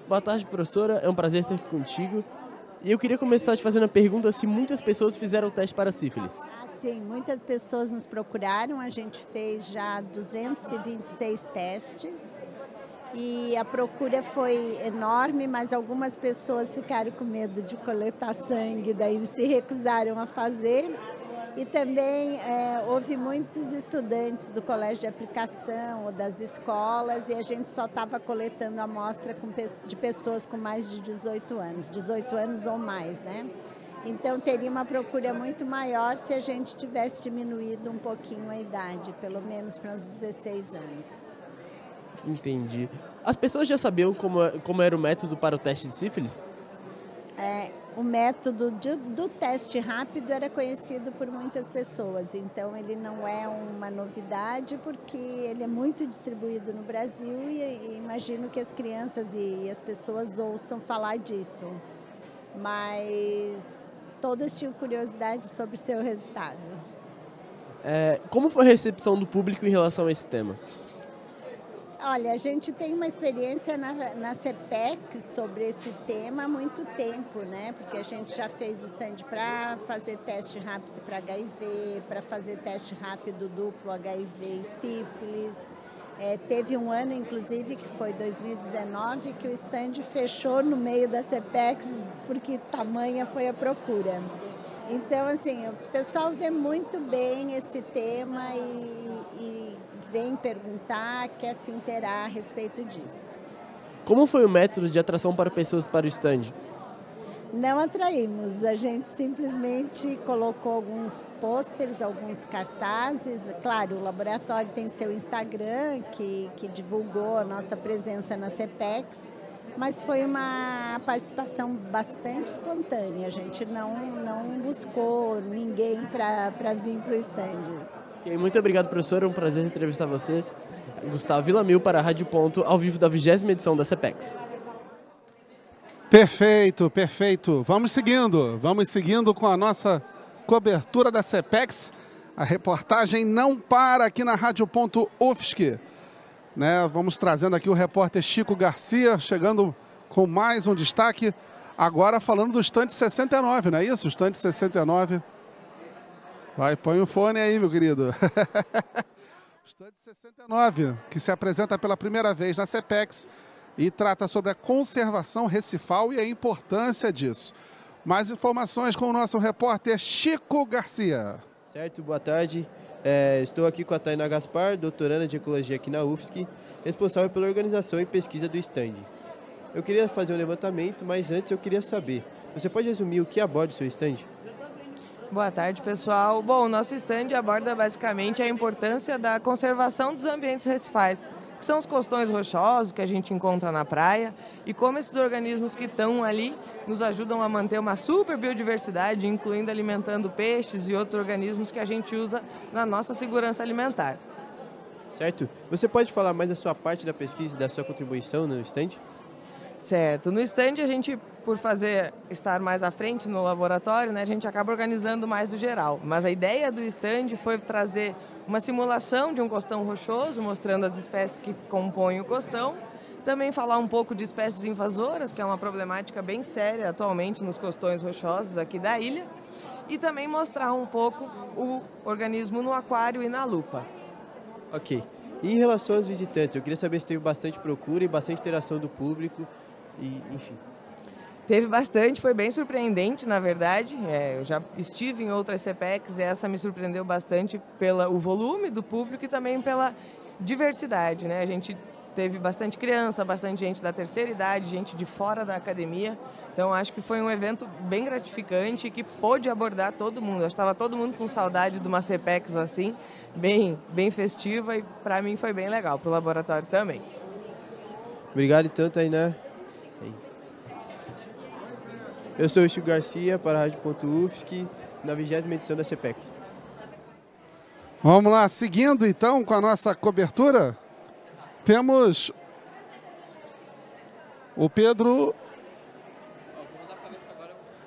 Boa tarde, professora. É um prazer estar aqui contigo. E eu queria começar te fazendo a pergunta se muitas pessoas fizeram o teste para sífilis. Ah, sim, muitas pessoas nos procuraram. A gente fez já 226 testes e a procura foi enorme, mas algumas pessoas ficaram com medo de coletar sangue, daí se recusaram a fazer. E também é, houve muitos estudantes do colégio de aplicação ou das escolas e a gente só estava coletando amostra com, de pessoas com mais de 18 anos, 18 anos ou mais, né? Então teria uma procura muito maior se a gente tivesse diminuído um pouquinho a idade, pelo menos para os 16 anos. Entendi. As pessoas já sabiam como, como era o método para o teste de sífilis? É, o método de, do teste rápido era conhecido por muitas pessoas, então ele não é uma novidade porque ele é muito distribuído no Brasil e, e imagino que as crianças e, e as pessoas ouçam falar disso. Mas todas tinham curiosidade sobre o seu resultado. É, como foi a recepção do público em relação a esse tema? Olha, a gente tem uma experiência na, na CPEC sobre esse tema há muito tempo, né? Porque a gente já fez stand para fazer teste rápido para HIV, para fazer teste rápido duplo HIV e sífilis. É, teve um ano, inclusive, que foi 2019, que o stand fechou no meio da CPEX, porque tamanha foi a procura. Então, assim, o pessoal vê muito bem esse tema e vem perguntar, quer se inteirar a respeito disso. Como foi o método de atração para pessoas para o stand? Não atraímos, a gente simplesmente colocou alguns pôsteres, alguns cartazes. Claro, o laboratório tem seu Instagram, que, que divulgou a nossa presença na CPEX, mas foi uma participação bastante espontânea. A gente não, não buscou ninguém para vir para o stand. Muito obrigado, professor. É um prazer entrevistar você. Gustavo Villamil para a Rádio Ponto, ao vivo da vigésima edição da CEPEX. Perfeito, perfeito. Vamos seguindo, vamos seguindo com a nossa cobertura da CEPEX. A reportagem não para aqui na Rádio Ponto UFSC. Né, vamos trazendo aqui o repórter Chico Garcia, chegando com mais um destaque. Agora falando do estande 69, não é isso? O estande 69 Vai, põe o fone aí, meu querido. Estande 69, que se apresenta pela primeira vez na CEPEX e trata sobre a conservação recifal e a importância disso. Mais informações com o nosso repórter Chico Garcia. Certo, boa tarde. É, estou aqui com a Taina Gaspar, doutoranda de Ecologia aqui na UFSC, responsável pela organização e pesquisa do stand. Eu queria fazer um levantamento, mas antes eu queria saber, você pode resumir o que aborda o seu stand? Boa tarde, pessoal. Bom, o nosso stand aborda basicamente a importância da conservação dos ambientes recifais, que são os costões rochosos que a gente encontra na praia, e como esses organismos que estão ali nos ajudam a manter uma super biodiversidade, incluindo alimentando peixes e outros organismos que a gente usa na nossa segurança alimentar. Certo. Você pode falar mais da sua parte da pesquisa e da sua contribuição no stand? Certo. No stand a gente, por fazer estar mais à frente no laboratório, né, a gente acaba organizando mais o geral. Mas a ideia do stand foi trazer uma simulação de um costão rochoso, mostrando as espécies que compõem o costão. Também falar um pouco de espécies invasoras, que é uma problemática bem séria atualmente nos costões rochosos aqui da ilha. E também mostrar um pouco o organismo no aquário e na lupa. Ok. E em relação aos visitantes, eu queria saber se teve bastante procura e bastante interação do público e enfim. Teve bastante, foi bem surpreendente, na verdade. É, eu já estive em outras CPECs e essa me surpreendeu bastante pelo volume do público e também pela diversidade. Né? A gente teve bastante criança, bastante gente da terceira idade, gente de fora da academia. Então acho que foi um evento bem gratificante que pôde abordar todo mundo. Eu estava todo mundo com saudade de uma CPEX assim, bem, bem festiva e para mim foi bem legal, para o laboratório também. Obrigado tanto aí, né? Eu sou o Chico Garcia, para a Rádio.UFSC, na 20 edição da CPEX. Vamos lá, seguindo então com a nossa cobertura, temos o Pedro.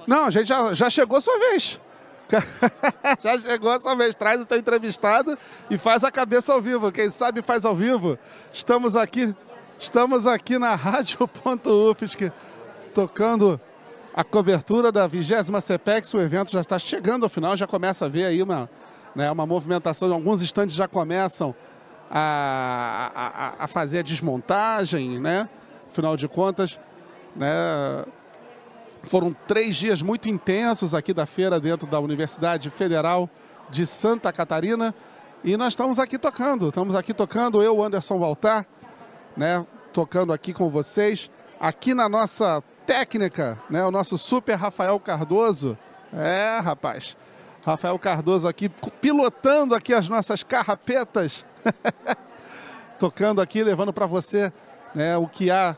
Não, gente já, já chegou a sua vez. já chegou a sua vez. Traz o teu entrevistado e faz a cabeça ao vivo. Quem sabe faz ao vivo. Estamos aqui, estamos aqui na Rádio.UFSC tocando a cobertura da 20 CPEX, o evento já está chegando ao final, já começa a ver aí uma, né, uma movimentação, alguns instantes já começam a, a, a fazer a desmontagem, né? Afinal de contas, né? Foram três dias muito intensos aqui da feira dentro da Universidade Federal de Santa Catarina. E nós estamos aqui tocando, estamos aqui tocando, eu, Anderson Baltar, né? Tocando aqui com vocês, aqui na nossa técnica, né? O nosso super Rafael Cardoso. É, rapaz. Rafael Cardoso aqui pilotando aqui as nossas carrapetas. Tocando aqui, levando para você né, o que há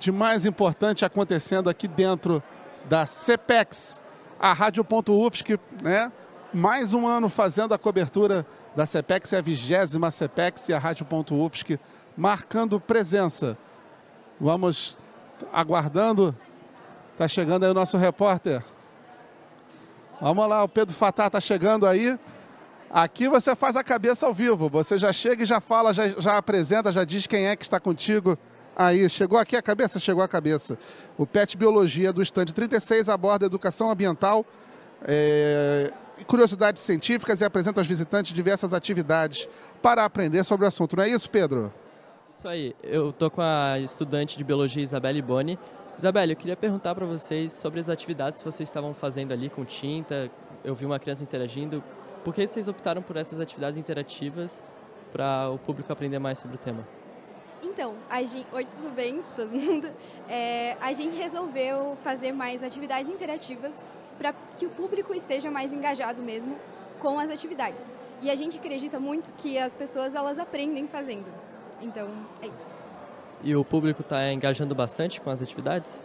de mais importante acontecendo aqui dentro da CPEX, a Rádio.UFSC, né? Mais um ano fazendo a cobertura da CPEX, é a vigésima CPEX e a Rádio.UFSC marcando presença. Vamos aguardando. Está chegando aí o nosso repórter. Vamos lá, o Pedro Fatá está chegando aí. Aqui você faz a cabeça ao vivo. Você já chega e já fala, já, já apresenta, já diz quem é que está contigo. Aí, chegou aqui a cabeça? Chegou a cabeça. O PET Biologia do Stand 36 aborda educação ambiental, é, curiosidades científicas e apresenta aos visitantes diversas atividades para aprender sobre o assunto. Não é isso, Pedro? Isso aí. Eu estou com a estudante de biologia Isabelle Boni. Isabelle, eu queria perguntar para vocês sobre as atividades que vocês estavam fazendo ali com tinta. Eu vi uma criança interagindo. Por que vocês optaram por essas atividades interativas para o público aprender mais sobre o tema? Então, a gente... Oi, tudo bem, todo mundo? É, a gente resolveu fazer mais atividades interativas para que o público esteja mais engajado mesmo com as atividades. E a gente acredita muito que as pessoas elas aprendem fazendo. Então, é isso. E o público está engajando bastante com as atividades?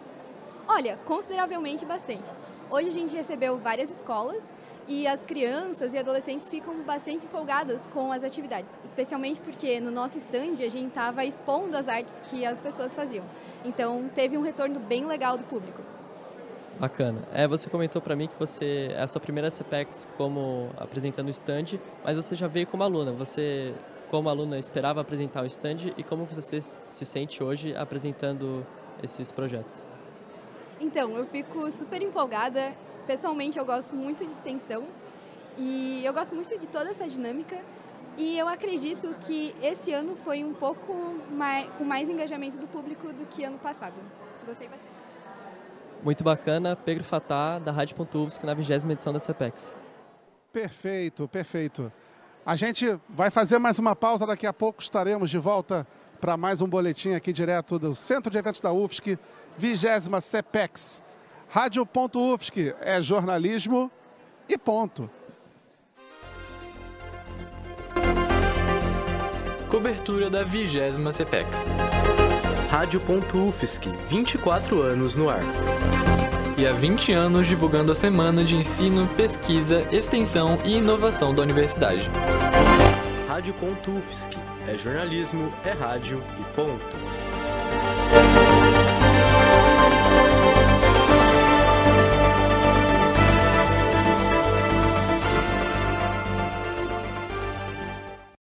Olha, consideravelmente bastante. Hoje a gente recebeu várias escolas e as crianças e adolescentes ficam bastante empolgadas com as atividades, especialmente porque no nosso stand a gente estava expondo as artes que as pessoas faziam. Então teve um retorno bem legal do público. Bacana. É, você comentou para mim que você é a sua primeira CPEX como apresentando o stand, mas você já veio como aluna. Você, como aluna, esperava apresentar o stand e como você se sente hoje apresentando esses projetos? Então, eu fico super empolgada Pessoalmente, eu gosto muito de extensão e eu gosto muito de toda essa dinâmica. E eu acredito que esse ano foi um pouco mais, com mais engajamento do público do que ano passado. Gostei bastante. Muito bacana. Pedro Fatá, da Rádio.UFSC, na 20 edição da CPEX. Perfeito, perfeito. A gente vai fazer mais uma pausa, daqui a pouco estaremos de volta para mais um boletim aqui direto do Centro de Eventos da UFSC, 20 CPEX. Rádio.UFSC é jornalismo e ponto. Cobertura da vigésima CPEX. Rádio.UFSC, 24 anos no ar. E há 20 anos divulgando a Semana de Ensino, Pesquisa, Extensão e Inovação da Universidade. Rádio.UFSC é jornalismo, é rádio e ponto.